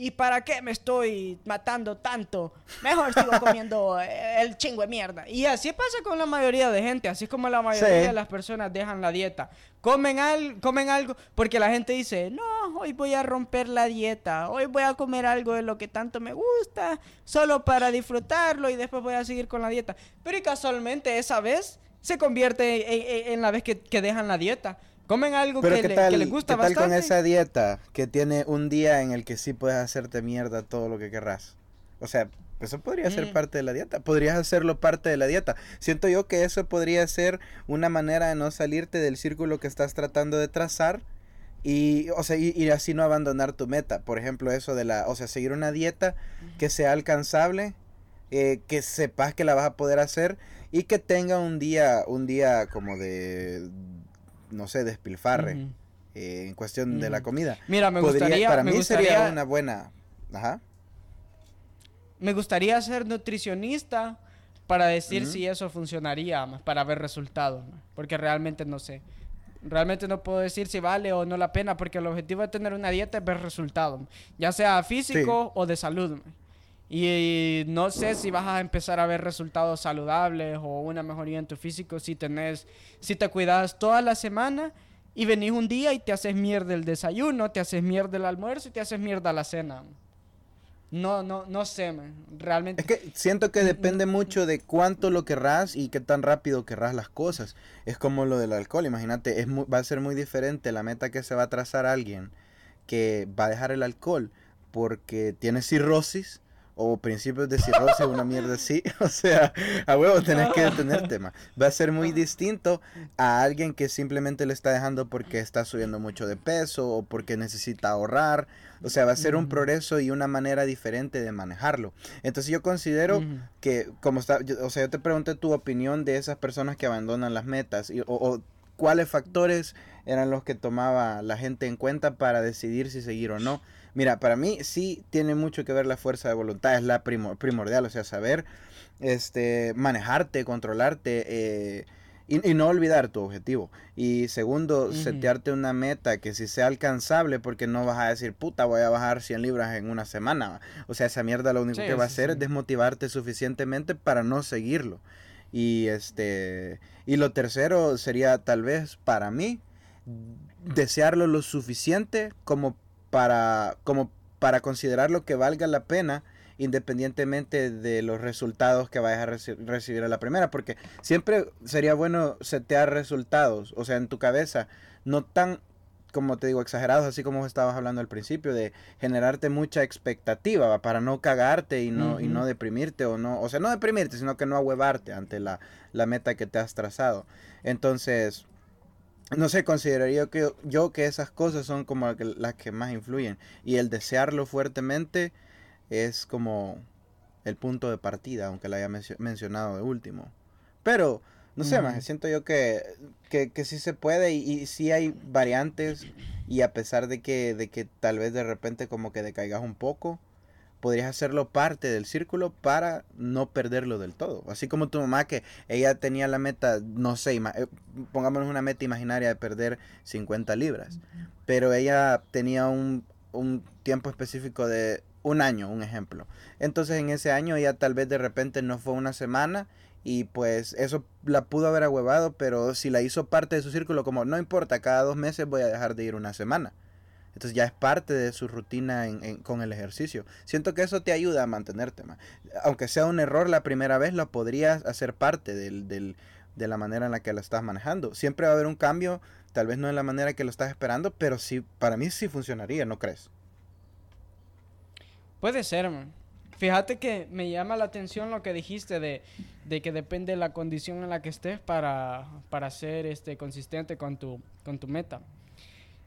¿y para qué me estoy matando tanto? Mejor sigo comiendo eh, el chingo de mierda. Y así pasa con la mayoría de gente, así como la mayoría de las personas dejan la dieta. Comen, al, comen algo porque la gente dice, no, hoy voy a romper la dieta, hoy voy a comer algo de lo que tanto me gusta, solo para disfrutarlo y después voy a seguir con la dieta. Pero y casualmente esa vez se convierte en, la vez que, que dejan la dieta. Comen algo que, les gusta ¿qué tal con esa dieta que tiene un día en el que sí puedes hacerte mierda todo lo que querrás? O sea, eso podría ser mm. parte de la dieta. Podrías hacerlo parte de la dieta. Siento yo que eso podría ser una manera de no salirte del círculo que estás tratando de trazar y, o sea, y, así no abandonar tu meta. Por ejemplo, eso de la, o sea, seguir una dieta que sea alcanzable, eh, que sepas que la vas a poder hacer y que tenga un día, un día como de no sé, despilfarre eh, en cuestión de la comida. Mira, me gustaría... Para mí sería una buena... Ajá. Me gustaría ser nutricionista para decir si eso funcionaría, para ver resultados, porque realmente no sé. Realmente no puedo decir si vale o no la pena, porque el objetivo de tener una dieta es ver resultados, ya sea físico o de salud. Y no sé si vas a empezar a ver resultados saludables o una mejoría en tu físico si tenés, si te cuidas toda la semana Y venís un día y te haces mierda el desayuno, te haces mierda el almuerzo y te haces mierda la cena. No, no, no sé, man. realmente. Es que siento que depende mucho de cuánto lo querrás y qué tan rápido querrás las cosas. Es como lo del alcohol, imagínate, es va a ser muy diferente la meta que se va a trazar alguien que va a dejar el alcohol porque tiene cirrosis o principios de cirrosis, una mierda así. O sea, a huevo tenés que detenerte más. Va a ser muy distinto a alguien que simplemente le está dejando porque está subiendo mucho de peso o porque necesita ahorrar. O sea, va a ser un progreso y una manera diferente de manejarlo. Entonces yo considero que, como está, o sea, yo te pregunté tu opinión de esas personas que abandonan las metas y, o cuáles factores eran los que tomaba la gente en cuenta para decidir si seguir o no. Mira, para mí sí tiene mucho que ver la fuerza de voluntad, es la primordial, o sea, saber este, manejarte, controlarte eh, y, no olvidar tu objetivo. Y segundo, setearte una meta que si sea alcanzable, porque no vas a decir, puta, voy a bajar 100 libras en una semana. O sea, esa mierda lo único que va a hacer es desmotivarte suficientemente para no seguirlo. Y este y lo tercero sería tal vez para mí desearlo lo suficiente como para, como para considerarlo que valga la pena independientemente de los resultados que vayas a recibir a la primera, porque siempre sería bueno setear resultados, o sea, en tu cabeza, no tan, como te digo, exagerados, así como estabas hablando al principio, de generarte mucha expectativa para no cagarte y no, y no deprimirte, o no, o sea, no deprimirte, sino que no ahuevarte ante la, la meta que te has trazado. Entonces, no sé, consideraría que yo que esas cosas son como las que más influyen. Y el desearlo fuertemente es como el punto de partida, aunque lo haya mencionado de último. Pero, no sé, más siento yo que, que, sí se puede y, y, sí hay variantes. Y a pesar de que, de que tal vez de repente como que decaigas un poco, podrías hacerlo parte del círculo para no perderlo del todo. Así como tu mamá que ella tenía la meta, no sé, eh, pongámonos una meta imaginaria de perder 50 libras, pero ella tenía un, un tiempo específico de un año, un ejemplo. Entonces en ese año ella tal vez de repente no fue una semana y pues eso la pudo haber ahuevado, pero si la hizo parte de su círculo, como no importa, cada dos meses voy a dejar de ir una semana. Entonces ya es parte de su rutina con el ejercicio. Siento que eso te ayuda a mantenerte más. Aunque sea un error la primera vez, lo podrías hacer parte de la manera en la que lo estás manejando. Siempre va a haber un cambio, tal vez no en la manera que lo estás esperando, pero sí, para mí sí funcionaría, ¿no crees? Puede ser, Fíjate que me llama la atención lo que dijiste de, que depende de la condición en la que estés para, para ser este, consistente con tu meta.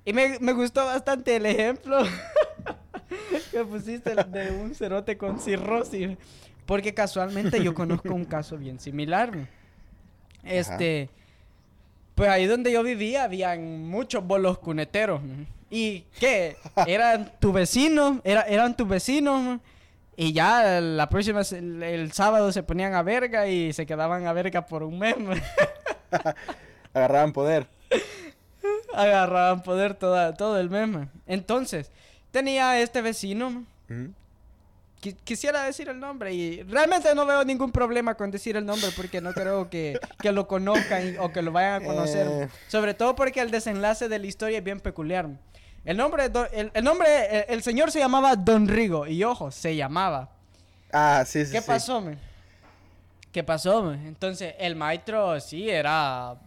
Y me, gustó bastante el ejemplo que pusiste de un cerote con cirrosis. Porque casualmente yo conozco un caso bien similar. Este. Pues ahí donde yo vivía habían muchos bolos cuneteros. ¿Y qué? Eran tu vecino, era, eran tus vecinos. Y ya la próxima, el, sábado se ponían a verga y se quedaban a verga por un mes. Agarraban poder agarraban poder toda, todo el meme. Entonces, tenía este vecino. Quisiera decir el nombre y realmente no veo ningún problema con decir el nombre porque no creo que, lo conozcan o que lo vayan a conocer. Eh. Sobre todo porque el desenlace de la historia es bien peculiar. El nombre, el, nombre, el, señor se llamaba Don Rigo y ojo, se llamaba. Ah, sí, sí. ¿Qué pasó, me? ¿Qué pasó, me? Entonces, el maestro sí era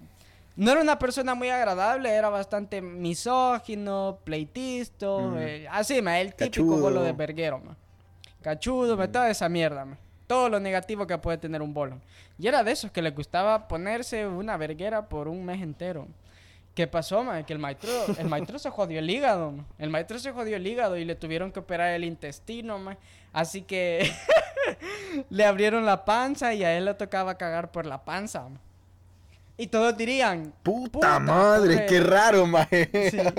no era una persona muy agradable, era bastante misógino, pleitisto, eh, así, ma, el típico bolo de verguero, ma. Cachudo, mm. toda esa mierda, ma. Todo lo negativo que puede tener un bolo. Y era de esos que le gustaba ponerse una verguera por un mes entero. ¿Qué pasó, ma? Que el maestro, el maestro se jodió el hígado, ma. El maestro se jodió el hígado y le tuvieron que operar el intestino, ma. Así que le abrieron la panza y a él le tocaba cagar por la panza, ma. Y todos dirían... Puta, madre, qué raro, maje.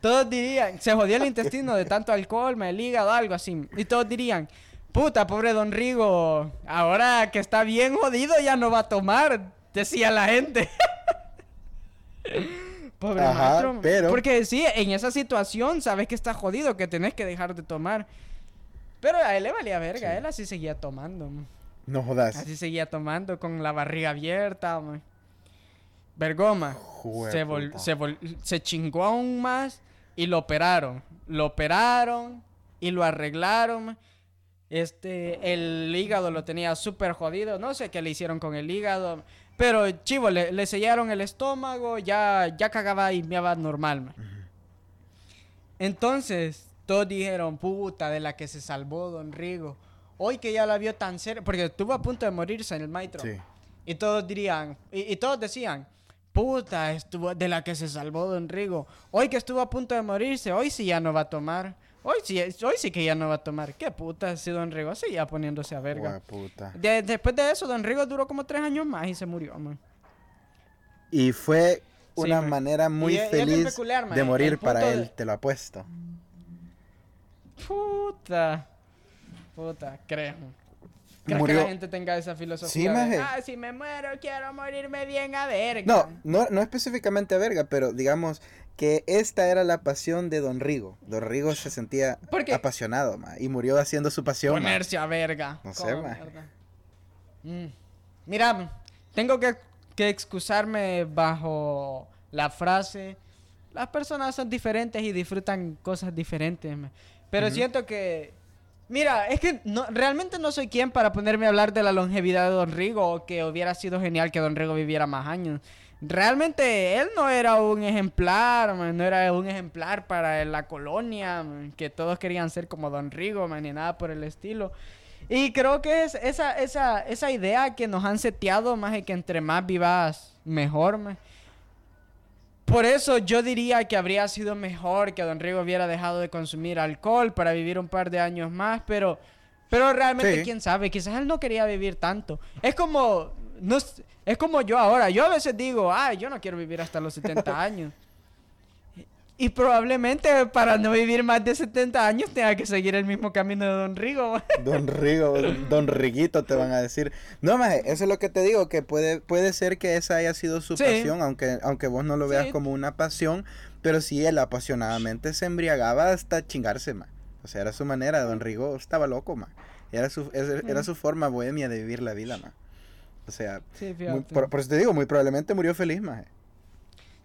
todos dirían, se jodió el intestino de tanto alcohol, me el hígado, algo así. Y todos dirían, puta, pobre Don Rigo, ahora que está bien jodido ya no va a tomar, decía la gente. pobre maestro. Pero... Porque sí, en esa situación sabes que está jodido, que tenés que dejar de tomar. Pero a él le valía verga, él así seguía tomando. No jodas. Así seguía tomando con la barriga abierta, Se, vol- puta. se, vol- se chingó aún más y lo operaron. Lo operaron y lo arreglaron. Este, el hígado lo tenía súper jodido. No sé qué le hicieron con el hígado. Pero, chivo, le, le sellaron el estómago. Ya, ya cagaba y meaba normal. ma. Entonces, todos dijeron, puta, de la que se salvó Don Rigo. Hoy que ya la vio tan seria. Porque estuvo a punto de morirse en el maitro. Sí. Y todos dirían, y, y todos decían, puta, estuvo de la que se salvó Don Rigo. Hoy que estuvo a punto de morirse, hoy sí ya no va a tomar. Hoy sí, hoy sí que ya no va a tomar. Qué puta, si Don Rigo seguía poniéndose a verga. Puta. De- después de eso, Don Rigo duró como tres años más y se murió, man. Y fue una man. manera muy Y feliz peculiar, de morir para él, te lo apuesto. Puta. Puta, creo. ¿Crees que la gente tenga esa filosofía? Sí, de, ah, si me muero, quiero morirme bien a verga. No, no, no específicamente a verga, pero digamos que esta era la pasión de Don Rigo. Don Rigo se sentía apasionado, ma, y murió haciendo su pasión. ma. Ponerse a verga. No sé, ma. Mm. Mira, tengo que, que excusarme bajo la frase. Las personas son diferentes y disfrutan cosas diferentes. ma. Pero siento que... Mira, es que realmente no soy quien para ponerme a hablar de la longevidad de Don Rigo o que hubiera sido genial que Don Rigo viviera más años. Realmente él no era un ejemplar, no era un ejemplar para la colonia, man, que todos querían ser como Don Rigo, ni nada por el estilo. Y creo que es esa, idea que nos han seteado, más que entre más vivas, mejor. Por eso yo diría que habría sido mejor que Don Rigo hubiera dejado de consumir alcohol para vivir un par de años más, pero, pero realmente Sí. quién sabe, quizás él no quería vivir tanto. Es como, no, es como yo ahora, yo a veces digo, ay, yo no quiero vivir hasta los 70 años. Y probablemente para no vivir más de 70 años tenga que seguir el mismo camino de Don Rigo. Don Rigo, Don Riguito te van a decir. No, maje, eso es lo que te digo, que puede, puede ser que esa haya sido su Sí. pasión, aunque, aunque vos no lo veas Sí. como una pasión, pero sí él apasionadamente se embriagaba hasta chingarse, ma. O sea, era su manera, Don Rigo estaba loco, ma. Era su, era, era Mm. su forma bohemia de vivir la vida, ma. O sea, Sí, muy- por, por eso te digo, muy probablemente murió feliz, maje.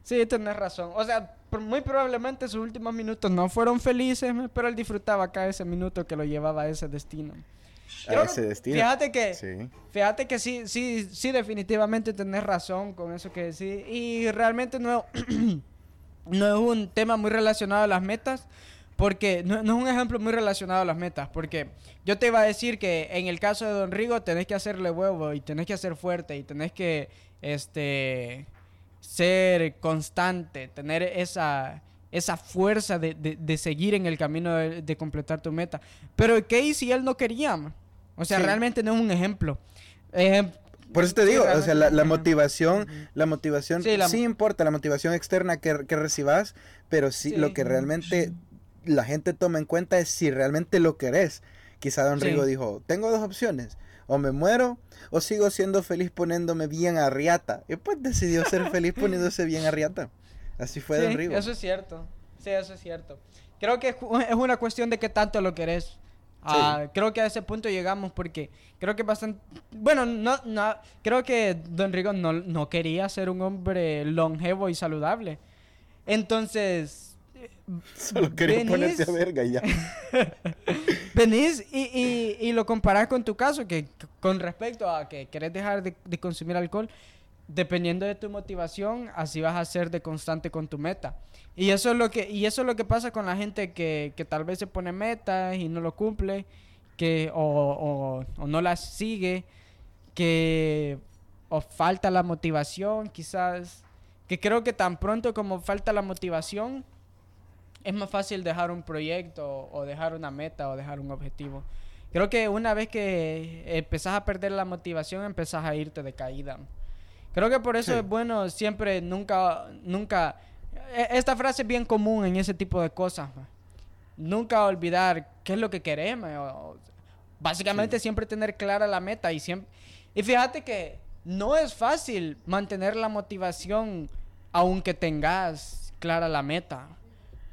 Sí, tenés razón. O sea, muy probablemente sus últimos minutos no fueron felices, pero él disfrutaba cada ese minuto que lo llevaba a ese destino. Creo A que- ese destino. Fíjate que, Sí. fíjate que sí, sí, sí, definitivamente tenés razón con eso que decís. Y realmente no, no es un tema muy relacionado a las metas. Porque no, no es un ejemplo muy relacionado a las metas. Porque yo te iba a decir que en el caso de Don Rigo tenés que hacerle huevo y tenés que hacer fuerte y tenés que este ser constante, tener esa, esa fuerza de, de- de seguir en el camino de, de completar tu meta. Pero ¿qué y si él no quería? O sea, Sí. realmente no es un ejemplo. Ejem- Por eso te Sí, digo, o sea, la, motivación, la motivación Sí, sí, la- importa, la motivación externa que, que recibas, pero sí, Sí. lo que realmente la gente toma en cuenta es si realmente lo querés. Quizá Don. Rigo dijo, tengo dos opciones, o me muero o sigo siendo feliz poniéndome bien a riata. Y pues decidió ser feliz poniéndose bien a riata. Así fue Don Rigo. eso es cierto. Sí, eso es cierto. Creo que es una cuestión de qué tanto lo querés. Ah, Creo que a ese punto llegamos porque creo que bastante... Bueno, no, no, creo que Don Rigo no, no quería ser un hombre longevo y saludable. Entonces, Solo quería venís- ponerse a verga y ya. venís y, y, y lo comparás con tu caso, que con respecto a que querés dejar de, de consumir alcohol, dependiendo de tu motivación, así vas a ser de constante con tu meta. Y eso es lo que, y eso es lo que pasa con la gente que, que tal vez se pone metas y no lo cumple, que, o, o, o no las sigue, que o falta la motivación, quizás. Que creo que tan pronto como falta la motivación, es más fácil dejar un proyecto o dejar una meta o dejar un objetivo. Creo que una vez que empezás a perder la motivación, empezás a irte de caída. Creo que por eso Sí. es bueno siempre, nunca, nunca... e- Esta frase es bien común en ese tipo de cosas. Nunca olvidar qué es lo que queremos. básicamente siempre tener clara la meta y siempre... Y fíjate que no es fácil mantener la motivación aunque tengas clara la meta.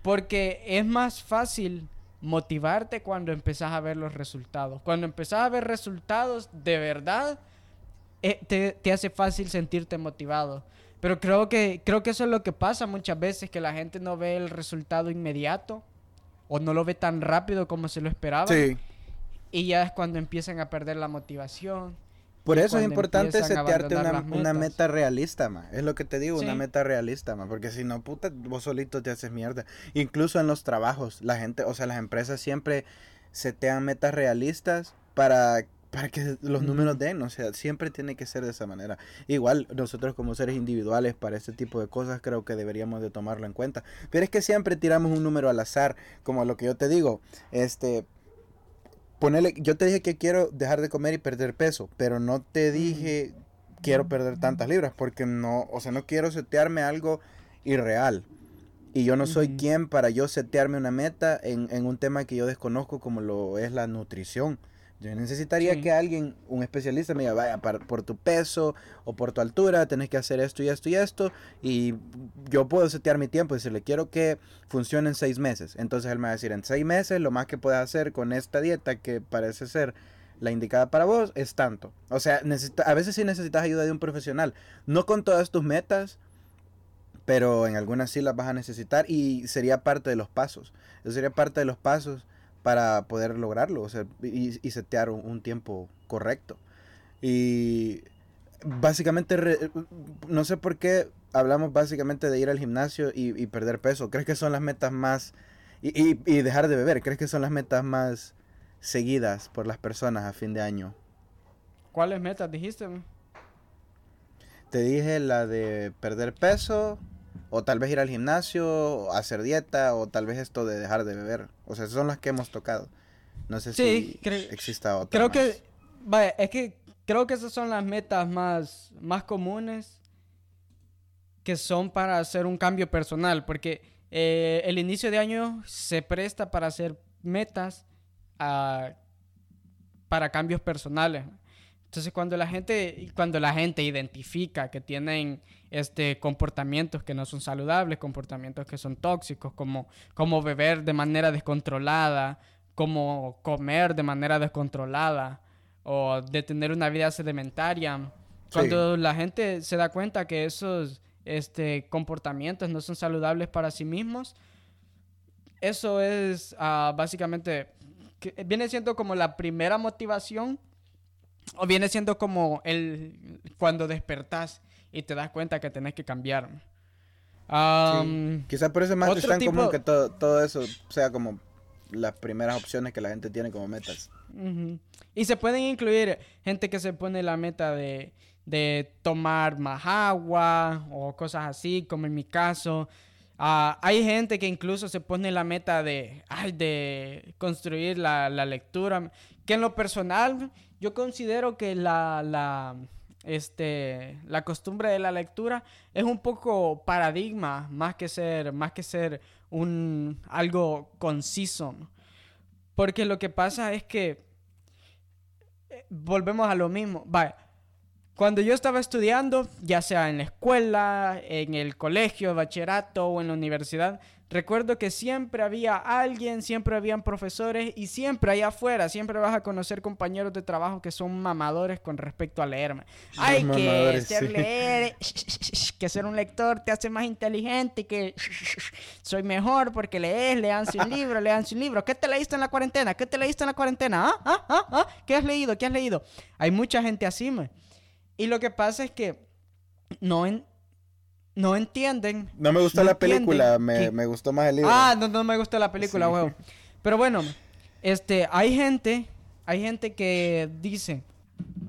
Porque es más fácil motivarte cuando empezás a ver los resultados. Cuando empezás a ver resultados de verdad, eh, te, te hace fácil sentirte motivado. Pero creo que, creo que eso es lo que pasa muchas veces, que la gente no ve el resultado inmediato o no lo ve tan rápido como se lo esperaba. Sí. Y ya es cuando empiezan a perder la motivación. Por eso es importante setearte una, meta realista, ma. Es lo que te digo, una meta realista, ma. Porque si no, puta, vos solito te haces mierda. Incluso en los trabajos, la gente, o sea, las empresas siempre setean metas realistas para para que los números den, o sea, siempre tiene que ser de esa manera. Igual nosotros como seres individuales para este tipo de cosas creo que deberíamos de tomarlo en cuenta. Pero es que siempre tiramos un número al azar, como lo que yo te digo, este ponele, yo te dije que quiero dejar de comer y perder peso, pero no te dije quiero perder tantas libras porque no, o sea, no quiero setearme algo irreal. Y yo no soy quien para yo setearme una meta en, en un tema que yo desconozco como lo es la nutrición. Yo necesitaría que alguien, un especialista, me diga, vaya, por tu peso o por tu altura, tenés que hacer esto y esto y esto. Y yo puedo setear mi tiempo y decirle, quiero que funcione en seis meses. Entonces él me va a decir, en seis meses lo más que puedes hacer con esta dieta que parece ser la indicada para vos es tanto. O sea, a veces sí necesitas ayuda de un profesional. No con todas tus metas, pero en algunas sí las vas a necesitar y sería parte de los pasos. Eso sería parte de los pasos para poder lograrlo o sea, y, y, setear un, tiempo correcto. Y básicamente, no sé por qué hablamos básicamente de ir al gimnasio y, perder peso. ¿Crees que son las metas más... Y, dejar de beber, ¿crees que son las metas más seguidas por las personas a fin de año? ¿Cuáles metas dijiste? Te dije la de perder peso, o tal vez ir al gimnasio, hacer dieta, o tal vez esto de dejar de beber. O sea, son las que hemos tocado. No sé si exista otra. Creo que, vaya, es que creo que esas son las metas más, más comunes que son para hacer un cambio personal, porque eh, el inicio de año se presta para hacer metas ah, para cambios personales. Entonces cuando la gente, cuando la gente identifica que tienen este, comportamientos que no son saludables, comportamientos que son tóxicos, como, como beber de manera descontrolada, como comer de manera descontrolada o de tener una vida sedimentaria. Cuando la gente se da cuenta que esos este, comportamientos no son saludables para sí mismos, eso es ah, básicamente, viene siendo como la primera motivación o viene siendo como el cuando despertás y te das cuenta que tenés que cambiar. Quizás por eso es más tan común que todo, todo eso sea como las primeras opciones que la gente tiene como metas. Y se pueden incluir gente que se pone la meta de, de tomar más agua o cosas así, como en mi caso. Ah, hay gente que incluso se pone la meta de, ay, de construir la, la, lectura, que en lo personal yo considero que la, la, este, la costumbre de la lectura es un poco paradigma más que ser, más que ser un, algo conciso. Porque lo que pasa es que eh, volvemos a lo mismo. Cuando yo estaba estudiando, ya sea en la escuela, en el colegio, bachillerato o en la universidad, recuerdo que siempre había alguien, siempre habían profesores y siempre allá afuera, siempre vas a conocer compañeros de trabajo que son mamadores con respecto a leerme. Hay que ser leer, que ser un lector te hace más inteligente, que soy mejor porque lees, leanse un libro, leanse un libro. ¿Qué te leíste en la cuarentena? ¿Qué te leíste en la cuarentena? ¿Ah? ¿Ah? ¿Ah? ¿Ah? ¿Qué has leído? ¿Qué has leído? Hay mucha gente así, man. Y lo que pasa es que no, no entienden. No me gustó la película, me, gustó más el libro. Ah, no, no me gustó la película, huevo. Pero bueno, este, hay gente, hay gente que dice,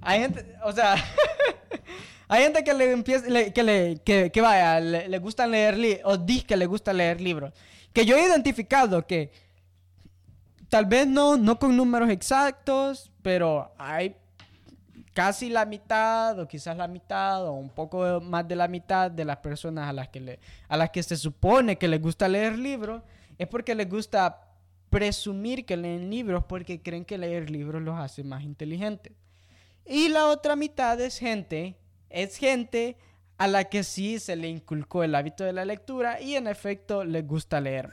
hay gente, o sea, hay gente que le empieza, que le, que, vaya, le, le gusta leer, o dice que le gusta leer libros. Que yo he identificado que, tal vez no, no con números exactos, pero hay casi la mitad o quizás la mitad o un poco más de la mitad de las personas a las que, le, a las que se supone que les gusta leer libros es porque les gusta presumir que leen libros porque creen que leer libros los hace más inteligentes. Y la otra mitad es gente, es gente a la que sí se le inculcó el hábito de la lectura y en efecto les gusta leer.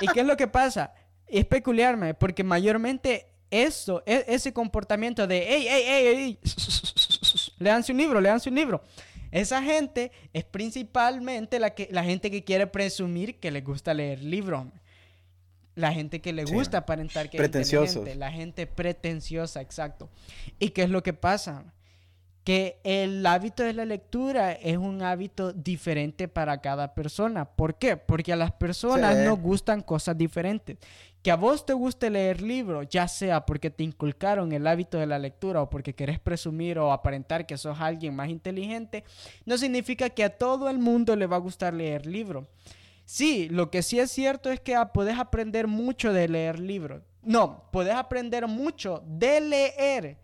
¿Y qué es lo que pasa? Es peculiarme porque mayormente eso, e, ese comportamiento de, hey, hey, hey, hey, leanse un libro, leanse un libro. Esa gente es principalmente la, que, la gente que quiere presumir que le gusta leer libros. La gente que le Sí. gusta aparentar que es. La gente pretenciosa, exacto. ¿Y qué es lo que pasa? Que el hábito de la lectura es un hábito diferente para cada persona. ¿Por qué? Porque a las personas Sí. nos gustan cosas diferentes. Que a vos te guste leer libros, ya sea porque te inculcaron el hábito de la lectura o porque querés presumir o aparentar que sos alguien más inteligente, no significa que a todo el mundo le va a gustar leer libros. Sí, lo que sí es cierto es que ah, podés aprender mucho de leer libros. No, podés aprender mucho de leer.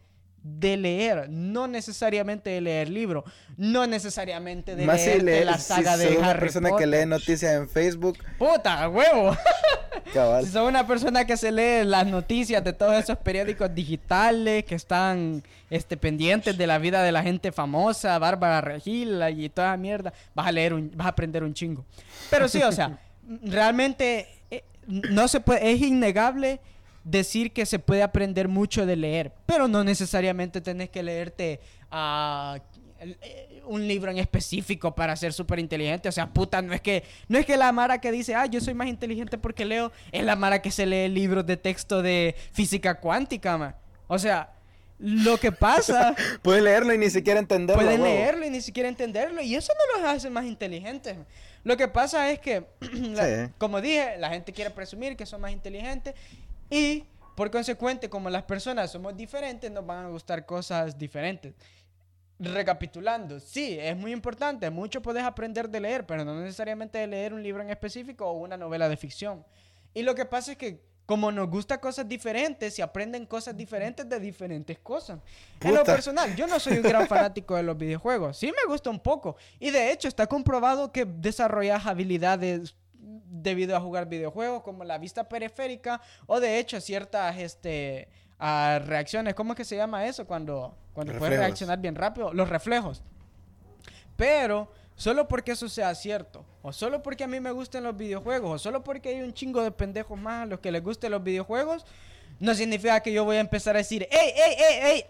De leer, no necesariamente de leer libros, no necesariamente de Más si leerte lee- la si saga de sos una Harry persona que lee noticias en Facebook, ¡Puta, huevo! cabal. Si sos una persona que se lee las noticias de todos esos periódicos digitales que están este, pendientes de la vida de la gente famosa, Bárbara Regil y toda esa mierda, vas a leer un, vas a aprender un chingo. Pero sí, o sea, realmente eh, no se puede, es innegable decir que se puede aprender mucho de leer, pero no necesariamente tenés que leerte a un libro en específico para ser súper inteligente. O sea, puta, no es que no es que la Mara que dice, ah, yo soy más inteligente porque leo, es la Mara que se lee libros de texto de física cuántica. O sea, lo que pasa, Puedes leerlo y ni siquiera entenderlo. huevo. leerlo y ni siquiera entenderlo, y eso no los hace más inteligentes. Lo que pasa es que, la- Sí. como dije, la gente quiere presumir que son más inteligentes y por consecuente, como las personas somos diferentes, nos van a gustar cosas diferentes. Recapitulando, sí, es muy importante, mucho puedes aprender de leer, pero no necesariamente de leer un libro en específico o una novela de ficción. Y lo que pasa es que como nos gusta cosas diferentes, se aprenden cosas diferentes de diferentes cosas. En lo personal, yo no soy un gran fanático de los videojuegos. Sí me gusta un poco. Y de hecho está comprobado que desarrollas habilidades debido a jugar videojuegos como la vista periférica o de hecho ciertas este, ah, reacciones. ¿Cómo es que se llama eso cuando, cuando puedes reaccionar bien rápido? Los reflejos. Pero solo porque eso sea cierto, o solo porque a mí me gusten los videojuegos, o solo porque hay un chingo de pendejos más a los que les gusten los videojuegos, no significa que yo voy a empezar a decir, ¡Ey, ey, ey, ey!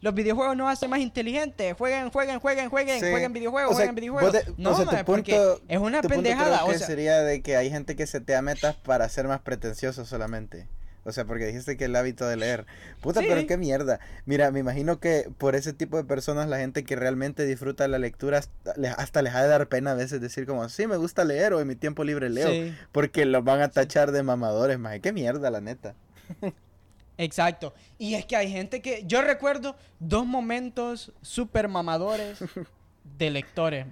Los videojuegos nos hacen más inteligentes. Jueguen, jueguen, jueguen, jueguen, Sí. jueguen videojuegos, O sea, jueguen videojuegos. de- no, o sea, mae, porque punto- es una tu punto pendejada. creo O que sea, sería de que hay gente que se te da metas para ser más pretencioso solamente. O sea, porque dijiste que el hábito de leer. Puta, Sí. pero qué mierda. Mira, me imagino que por ese tipo de personas, la gente que realmente disfruta la lectura, hasta les, ha de dar pena a veces decir como, sí, me gusta leer o en mi tiempo libre leo. Sí. Porque los van a tachar de mamadores, más. Qué mierda, la neta. Exacto. Y es que hay gente que. Yo recuerdo dos momentos súper mamadores de lectores.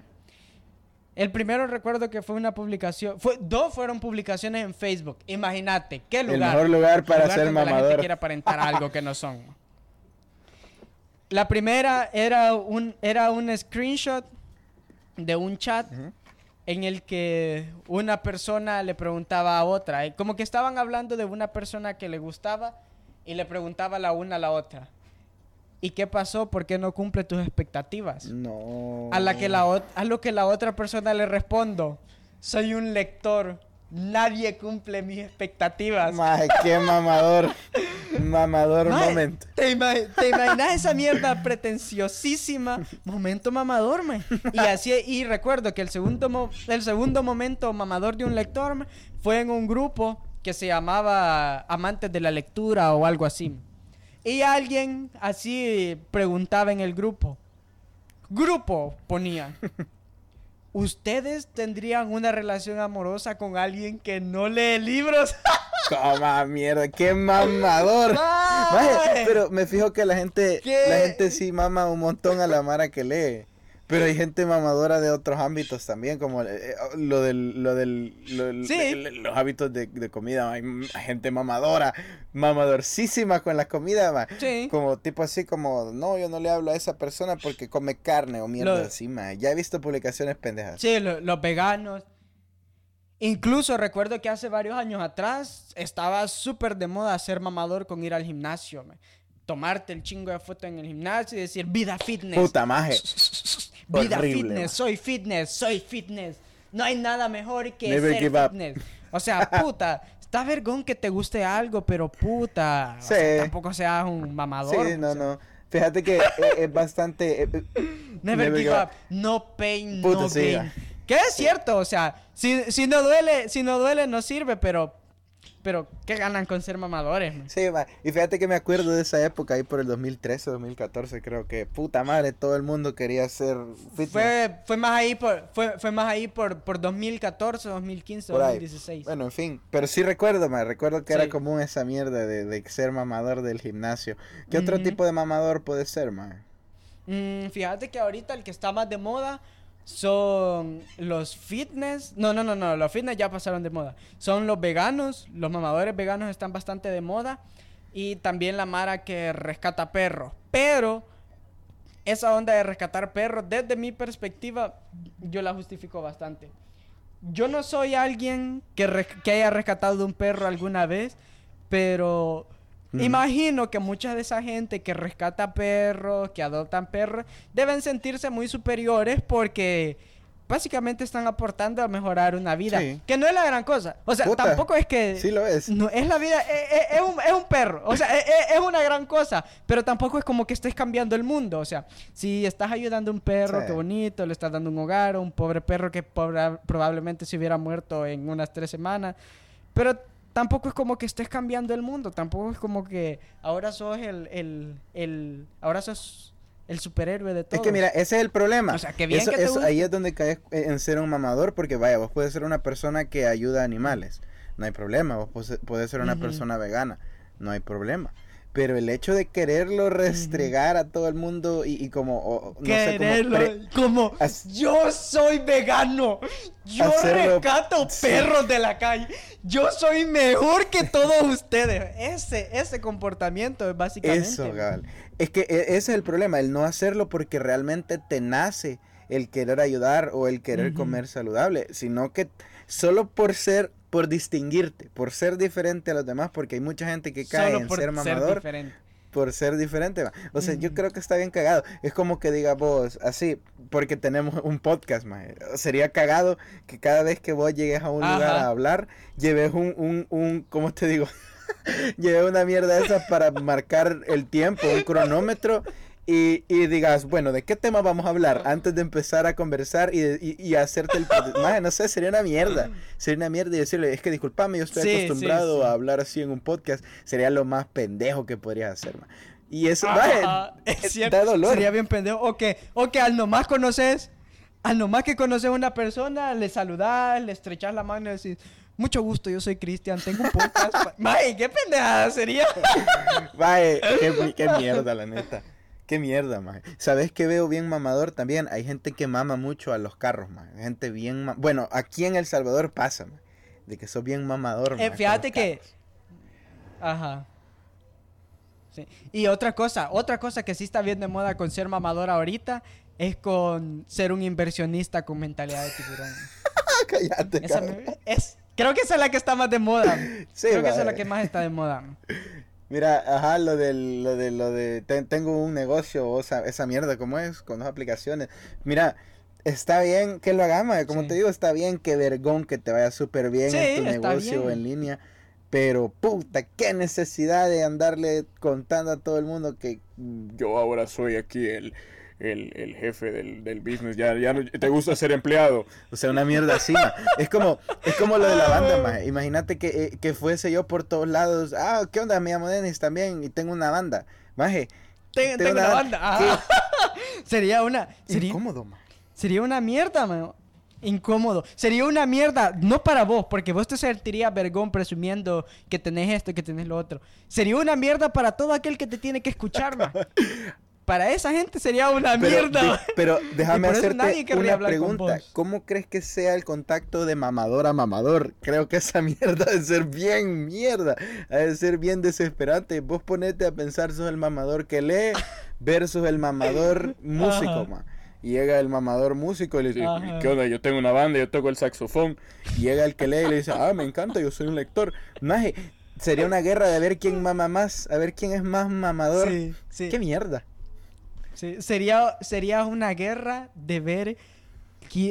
El primero recuerdo que fue una publicación. Fue, dos fueron publicaciones en Facebook. Imagínate, qué El lugar. mejor lugar para lugar ser donde La gente mamador. quiere aparentar algo que no son. La primera era un, era un screenshot de un chat en el que una persona le preguntaba a otra, como que estaban hablando de una persona que le gustaba y le preguntaba la una a la otra. ¿Y qué pasó? ¿Por qué no cumple tus expectativas? No. A, la que la a lo que la otra persona le respondo, soy un lector, nadie cumple mis expectativas. Maje, qué mamador. mamador Mae, momento. ¿te, ima- te imaginas esa mierda pretenciosísima? Momento mamador, man. Y así, y recuerdo que el segundo, mo- el segundo momento mamador de un lector fue en un grupo que se llamaba Amantes de la Lectura o algo así. Y alguien así preguntaba en el grupo. Grupo, ponía. ¿Ustedes tendrían una relación amorosa con alguien que no lee libros? Coma mierda, qué mamador. Maje, pero me fijo que la gente, ¿Qué? la gente sí mama un montón a la Mara que lee. Pero hay gente mamadora de otros ámbitos también, como eh, eh, lo del, lo del, lo del- Sí. de- los hábitos de, de comida. Hay gente mamadora, mamadorcísima con la comida, ma. Sí. Como tipo así como, no, yo no le hablo a esa persona porque come carne o mierda Lo- así, ma. Ya he visto publicaciones pendejas. Sí, lo- los veganos. Incluso recuerdo que hace varios años atrás estaba súper de moda ser mamador con ir al gimnasio. Tomarte el chingo de fotos en el gimnasio y decir vida fitness. Puta maje. vida horrible, fitness, soy fitness, soy fitness. No hay nada mejor que Never ser up. fitness. O sea, puta, está vergón que te guste algo, pero puta. o Sí. sea, tampoco seas un mamador. Sí, o no, sea. no. Fíjate que es, es bastante... eh, eh, Never Never give up. No pain, Puta, no sí, gain. Que es cierto, o sea, si, si no duele, si no duele no sirve, pero pero ¿qué ganan con ser mamadores? man? Sí, ma, y fíjate que me acuerdo de esa época, ahí por el 2013, 2014, creo que, puta madre, todo el mundo quería ser fitness. Fue fue más ahí por fue, fue más ahí por por 2014, 2015, Por ahí. 2016. Bueno, en fin, pero sí recuerdo, ma, recuerdo que era común esa mierda de, de ser mamador del gimnasio. ¿Qué otro tipo de mamador puede ser, ma? Mm, fíjate que ahorita el que está más de moda son los fitness. No, no, no, no, los fitness ya pasaron de moda. Son los veganos, los mamadores veganos están bastante de moda. Y también la Mara que rescata perros. Pero esa onda de rescatar perros, desde mi perspectiva, yo la justifico bastante. Yo no soy alguien que, que haya rescatado un perro alguna vez, pero Ujú. imagino que mucha de esa gente que rescata perros, que adoptan perros, deben sentirse muy superiores porque básicamente están aportando a mejorar una vida, Sí. que no es la gran cosa. O sea, Puta, tampoco es que... Sí lo es. No, es la vida, eh, eh, es, un, es un perro, o sea, eh, eh, es, una gran cosa, pero tampoco es como que estés cambiando el mundo, o sea, si estás ayudando a un perro, Sí. qué bonito, le estás dando un hogar a un pobre perro que pobra- probablemente se hubiera muerto en unas tres semanas, pero tampoco es como que estés cambiando el mundo, tampoco es como que ahora sos el, el, el ahora sos el superhéroe de todo. Es que mira, ese es el problema. O sea, qué bien Eso- que te eso- guste. ahí es donde caes en ser un mamador, porque vaya, vos puedes ser una persona que ayuda a animales, no hay problema. Vos puedes ser una persona vegana, no hay problema. Pero el hecho de quererlo restregar a todo el mundo y, y como, no sé, como Quererlo, pre- como as- yo soy vegano, yo Hacerlo- rescato sí. perros de la calle, yo soy mejor que todos ustedes. Ese, ese comportamiento es básicamente. Eso, Gabal. Es que e- ese es el problema, el no hacerlo porque realmente te nace el querer ayudar o el querer comer saludable, sino que solo por ser, por distinguirte, por ser diferente a los demás, porque hay mucha gente que cae Solo en por ser mamador diferente. por ser diferente. O sea, yo creo que está bien cagado. Es como que diga vos, así, porque tenemos un podcast. Sería cagado que cada vez que vos llegues a un lugar a hablar, lleves un, un, un, ¿cómo te digo? lleves una mierda esa para marcar el tiempo, un cronómetro. Y, y digas, bueno, ¿de qué tema vamos a hablar? Antes de empezar a conversar y, y, y hacerte el... Maje, no sé, sería una mierda. Sería una mierda y decirle, es que disculpame, yo estoy Sí, acostumbrado sí. a hablar así en un podcast. Sería lo más pendejo que podrías hacer. Y eso, es cierto. da dolor. Sería bien pendejo. O que, o que al nomás conoces, al nomás que conoces a una persona, le saludás, le estrechas la mano y decís, mucho gusto, yo soy Cristian, tengo un podcast. pa-". Mae, qué pendejada sería. Qué, qué mierda, la neta. Qué mierda, maje. ¿Sabes qué veo bien mamador también? Hay gente que mama mucho a los carros, maje. Gente bien... ma- Bueno, aquí en El Salvador pasa, maje, De que sos bien mamador, Eh, fíjate que. carros. Aja. Sí. Y otra cosa, otra cosa que sí está bien de moda con ser mamador ahorita es con ser un inversionista con mentalidad de tiburón. Cállate, Esa es, creo que esa es la que está más de moda. Sí, creo que esa es la que más está de moda. Mira, ajá, lo del, lo de, lo de, ten- tengo un negocio, o sea, esa mierda, ¿cómo es? Con dos aplicaciones. Mira, está bien que lo hagas, maje, como Sí. te digo, está bien que vergón que te vaya súper bien Sí, en tu negocio bien. en línea, pero puta, qué necesidad de andarle contando a todo el mundo que yo ahora soy aquí el, el, el jefe del, del business, ya, ya no- te gusta ser empleado. O sea, una mierda así, ma. Es como, es como lo de la banda, maje. Imagínate que, eh, que fuese yo por todos lados. Ah, ¿qué onda? Me llamo Denis también y tengo una banda. Maje, Ten- Tengo tengo una una- banda. Ajá. sería una. Sería, incómodo, maje. sería una mierda, man. Incómodo. Sería una mierda, no para vos, porque vos te sentirías vergón presumiendo que tenés esto y que tenés lo otro. Sería una mierda para todo aquel que te tiene que escuchar, man. Para esa gente sería una Pero, mierda. de- pero déjame hacerte una pregunta. ¿Cómo crees que sea el contacto de mamador a mamador? Creo que esa mierda de ser bien mierda, ha de ser bien desesperante. Vos ponete a pensar, sos el mamador que lee versus el mamador músico. Y llega el mamador músico y le dice, Ajá. ¿qué onda? Yo tengo una banda, yo toco el saxofón. Y llega el que lee y le dice, ah, me encanta, yo soy un lector. Maje, sería una guerra de ver quién mama más, a ver quién es más mamador. Sí, sí. ¿Qué mierda? Sí, Sería, sería una guerra de ver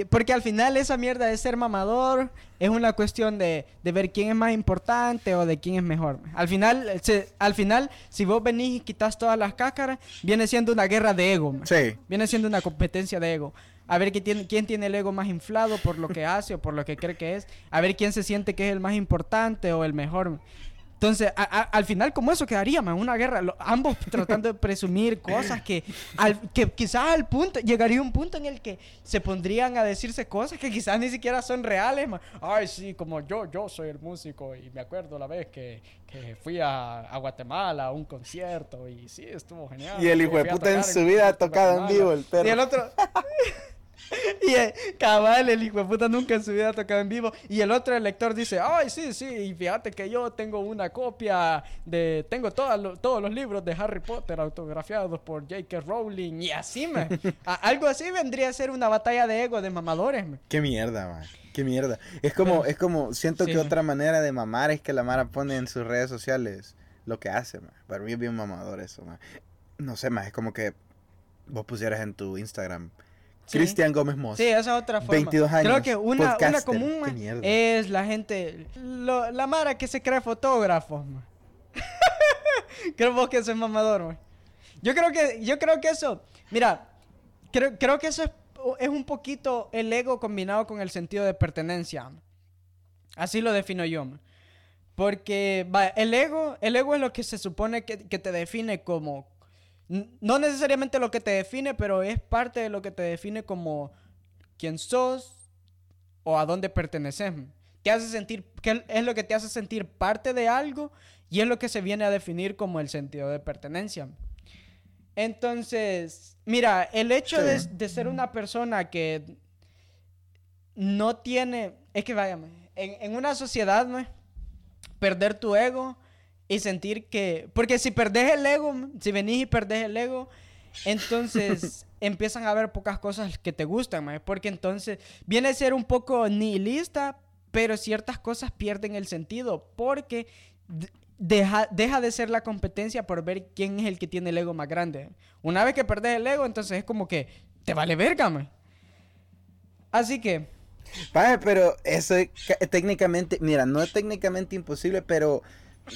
Porque al final esa mierda de ser mamador es una cuestión de, de ver quién es más importante o de quién es mejor. Al final, se- al final, si vos venís y quitas todas las cáscaras, viene siendo una guerra de ego. man. Sí. Viene siendo una competencia de ego. A ver quién tiene, quién tiene el ego más inflado por lo que hace o por lo que cree que es. A ver quién se siente que es el más importante o el mejor. Entonces, a- a- al final, como eso quedaría, man, una guerra. lo- ambos tratando de presumir cosas que, al- que quizás al punto, llegaría un punto en el que se pondrían a decirse cosas que quizás ni siquiera son reales, man. Ay, sí, como yo, yo soy el músico y me acuerdo la vez que, que fui a, a Guatemala a un concierto y sí, estuvo genial. Y el hijo de puta en su vida ha Guatemala". tocado en vivo, el perro. Y el otro... Y eh, cabal, el hijo de puta nunca en su vida ha tocado en vivo. Y el otro, el lector, dice, ay, sí, sí, y fíjate que yo tengo una copia de... Tengo lo- todos los libros de Harry Potter autografiados por J.K. Rowling. Y así, me Algo así vendría a ser una batalla de ego de mamadores, me. Qué mierda, man. Qué mierda. Es como, Pero- es como, siento sí, que man. otra manera de mamar es que la Mara pone en sus redes sociales lo que hace, man. Para mí es bien mamador eso, man. No sé, más es como que vos pusieras en tu Instagram. Sí. Cristian Gómez Moss. Sí, esa es otra forma. 22 años, Creo que una, una común es la gente, lo- la mara que se cree fotógrafo. creo vos que eso es mamador. ma. Yo creo que, yo creo que eso, mira, creo, creo que eso es, es un poquito el ego combinado con el sentido de pertenencia. Así lo defino yo. Porque va, el ego, el ego es lo que se supone que, que te define como, no necesariamente lo que te define, pero es parte de lo que te define como quién sos o a dónde perteneces. Te hace sentir, que es lo que te hace sentir parte de algo y es lo que se viene a definir como el sentido de pertenencia. Entonces, mira, el hecho de, de ser una persona que no tiene, es que vaya, en, en una sociedad, ¿no? perder tu ego y sentir que, porque si perdés el ego, si venís y perdés el ego, entonces empiezan a haber pocas cosas que te gustan, mae, porque entonces viene a ser un poco nihilista, pero ciertas cosas pierden el sentido, porque de- deja, deja de ser la competencia por ver quién es el que tiene el ego más grande. Una vez que perdés el ego, entonces es como que te vale verga, mae. Así que, Paje, pero eso es ca- técnicamente, mira, no es técnicamente imposible, pero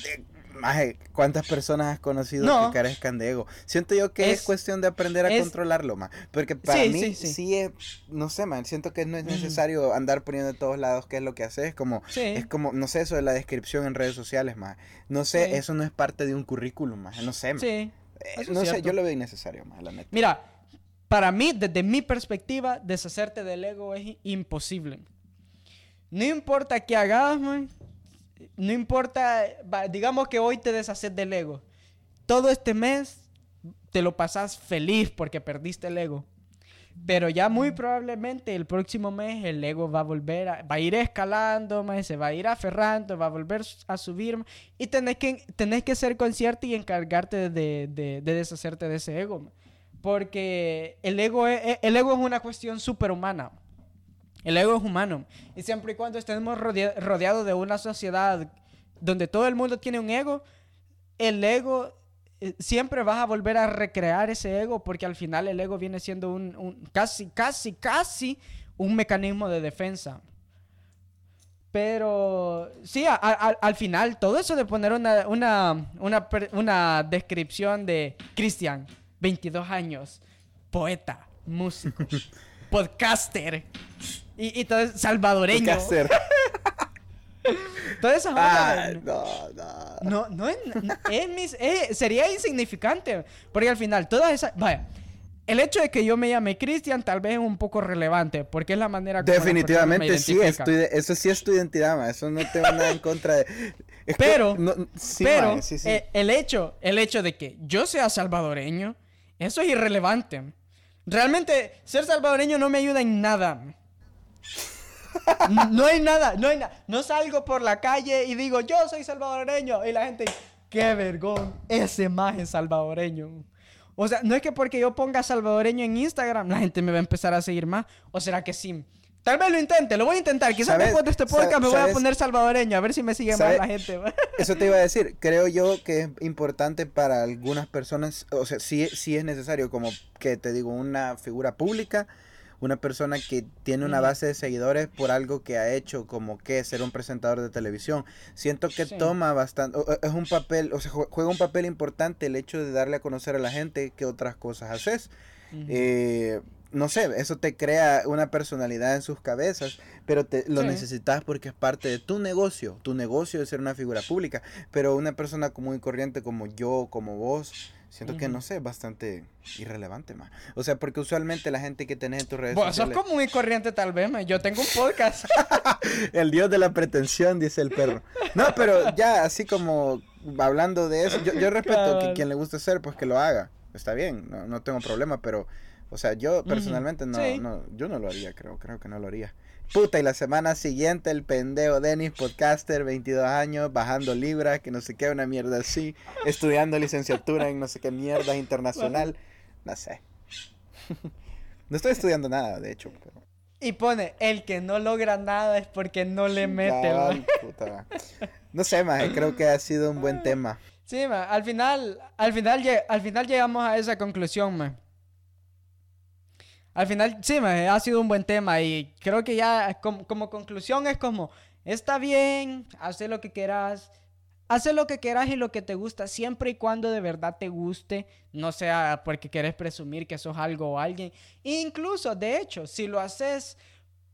eh, maje, ¿cuántas personas has conocido No. que carezcan de ego? Siento yo que es, Es- cuestión de aprender a es- controlarlo, más. Porque para Sí, mí sí, sí, sí. es, no sé, man, siento que no es Ujú. necesario andar poniendo de todos lados qué es lo que haces, como es como, no sé, eso de la descripción en redes sociales, más. No sé, eso no es parte de un currículum, más. No sé, ma. Sí. Eh, no sé, yo lo veo innecesario, más, la neta. Mira, para mí, desde mi perspectiva, deshacerte del ego es imposible. No importa qué hagas, man, No importa, digamos que hoy te deshaces del ego. Todo este mes te lo pasas feliz porque perdiste el ego. Pero ya muy probablemente el próximo mes el ego va a volver, a, va a ir escalando, mae, se va a ir aferrando, va a volver a subir. y tenés que, tenés que ser consciente y encargarte de, de- de deshacerte de ese ego. Porque el ego es, el ego es una cuestión superhumana. El ego es humano. Y siempre y cuando estemos rodea- rodeados de una sociedad donde todo el mundo tiene un ego, el ego eh, siempre vas a volver a recrear ese ego porque al final el ego viene siendo un, un- casi, casi, casi un mecanismo de defensa. Pero sí, a- a- al final todo eso de poner una, una, una, una descripción de Cristian, 22 años, poeta, músico, podcaster y, y todo es salvadoreño. ¿Qué hacer? Todas esas Ah, no, no. no, no es, no- es mis- es- sería insignificante. Porque al final, todas esas. Vaya, el hecho de que yo me llame Cristian tal vez es un poco relevante. Porque es la manera como. personas me Definitivamente sí, es tu eso sí es tu identidad, ma. Eso no tengo nada en contra de. es que Pero- no- sí, Pero ma, sí, sí. eh, el, hecho, el hecho de que yo sea salvadoreño, eso es irrelevante. Realmente, ser salvadoreño no me ayuda en nada. No hay nada, no hay nada. No salgo por la calle y digo, yo soy salvadoreño. Y la gente, qué vergón, ese es salvadoreño. O sea, no es que porque yo ponga salvadoreño en Instagram, la gente me va a empezar a seguir más. ¿O será que sí? Tal vez lo intente, lo voy a intentar. Quizás después de este podcast me voy a poner salvadoreño, a ver si me sigue más la gente. Eso te iba a decir. Creo yo que es importante para algunas personas. O sea, sí, sí es necesario, como que te digo, una figura pública. Una persona que tiene una base de seguidores por algo que ha hecho, como que ser un presentador de televisión. Siento que toma bastante, es un papel, o sea, juega un papel importante el hecho de darle a conocer a la gente que otras cosas haces. eh, no sé, eso te crea una personalidad en sus cabezas, pero te, lo necesitas porque es parte de tu negocio. Tu negocio es ser una figura pública, pero una persona común y corriente como yo, como vos, siento que no sé, es bastante irrelevante más. O sea, porque usualmente la gente que tenés en tus redes Vos sos común y corriente tal vez, yo tengo un podcast. el dios de la pretensión, dice el perro. No, pero ya así como hablando de eso, yo, yo respeto que quien le guste hacer, pues que lo haga. Está bien, no, no tengo problema, pero o sea, yo personalmente no, no, yo no lo haría, creo, creo que no lo haría. Puta, y la semana siguiente el pendejo Dennis, podcaster, 22 años, bajando libras, que no sé qué, una mierda así, estudiando licenciatura en no sé qué mierda internacional, no sé. no estoy estudiando nada, de hecho. Y pone, el que no logra nada es porque no le mete. puta. No sé, más creo que ha sido un buen tema. Sí, al final, al final, al final llegamos a esa conclusión, man al final, sí, ha sido un buen tema y creo que ya como, conclusión es como, está bien, haz lo que quieras, haz lo que quieras y lo que te gusta, siempre y cuando de verdad te guste, no sea porque quieres presumir que sos algo o alguien. Incluso, de hecho, si lo haces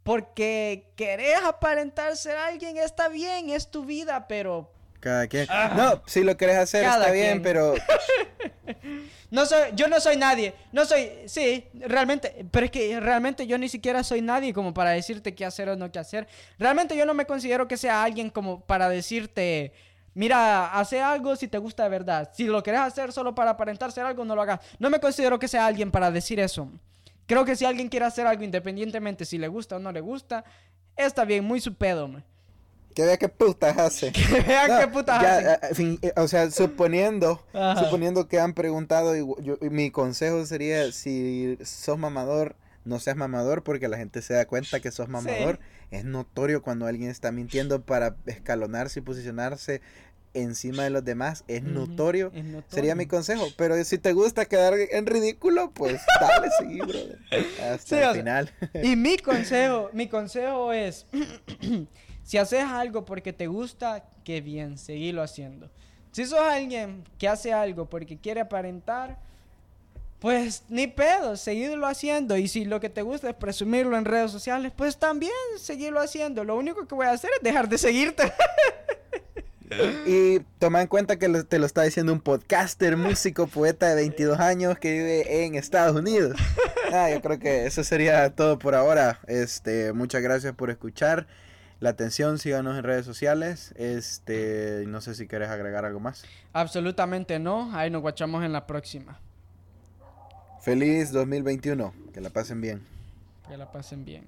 porque querés aparentar ser alguien, está bien, es tu vida, pero cada quien. Ah. No, si lo querés hacer está bien, pero. no soy, yo no soy nadie. No soy, sí, realmente, pero es que realmente yo ni siquiera soy nadie como para decirte qué hacer o no qué hacer. Realmente yo no me considero que sea alguien como para decirte, mira, hace algo si te gusta de verdad. Si lo querés hacer solo para aparentar ser algo, no lo hagas. No me considero que sea alguien para decir eso. Creo que si alguien quiere hacer algo independientemente si le gusta o no le gusta, está bien, muy su pedo, man. Que vea qué putas hace. Que vea qué putas hace. Eh, eh, o sea, suponiendo, suponiendo que han preguntado, y mi consejo sería, si sos mamador, no seas mamador porque la gente se da cuenta que sos mamador. Es notorio cuando alguien está mintiendo para escalonarse y posicionarse encima de los demás. Es, notorio. Sería mi consejo. Pero si te gusta quedar en ridículo, pues dale, sí, brother. Hasta el final. y mi consejo, mi consejo es... Si haces algo porque te gusta, qué bien, seguilo haciendo. Si sos alguien que hace algo porque quiere aparentar, pues ni pedo, seguirlo haciendo. Y si lo que te gusta es presumirlo en redes sociales, pues también seguirlo haciendo. Lo único que voy a hacer es dejar de seguirte. Y toma en cuenta que te lo está diciendo un podcaster, músico, poeta de 22 años que vive en Estados Unidos. Ah, yo creo que eso sería todo por ahora. Este, muchas gracias por escuchar la atención, síganos en redes sociales. Este, no sé si quieres agregar algo más. Absolutamente no. Ahí nos guachamos en la próxima. Feliz 2021. Que la pasen bien. Que la pasen bien.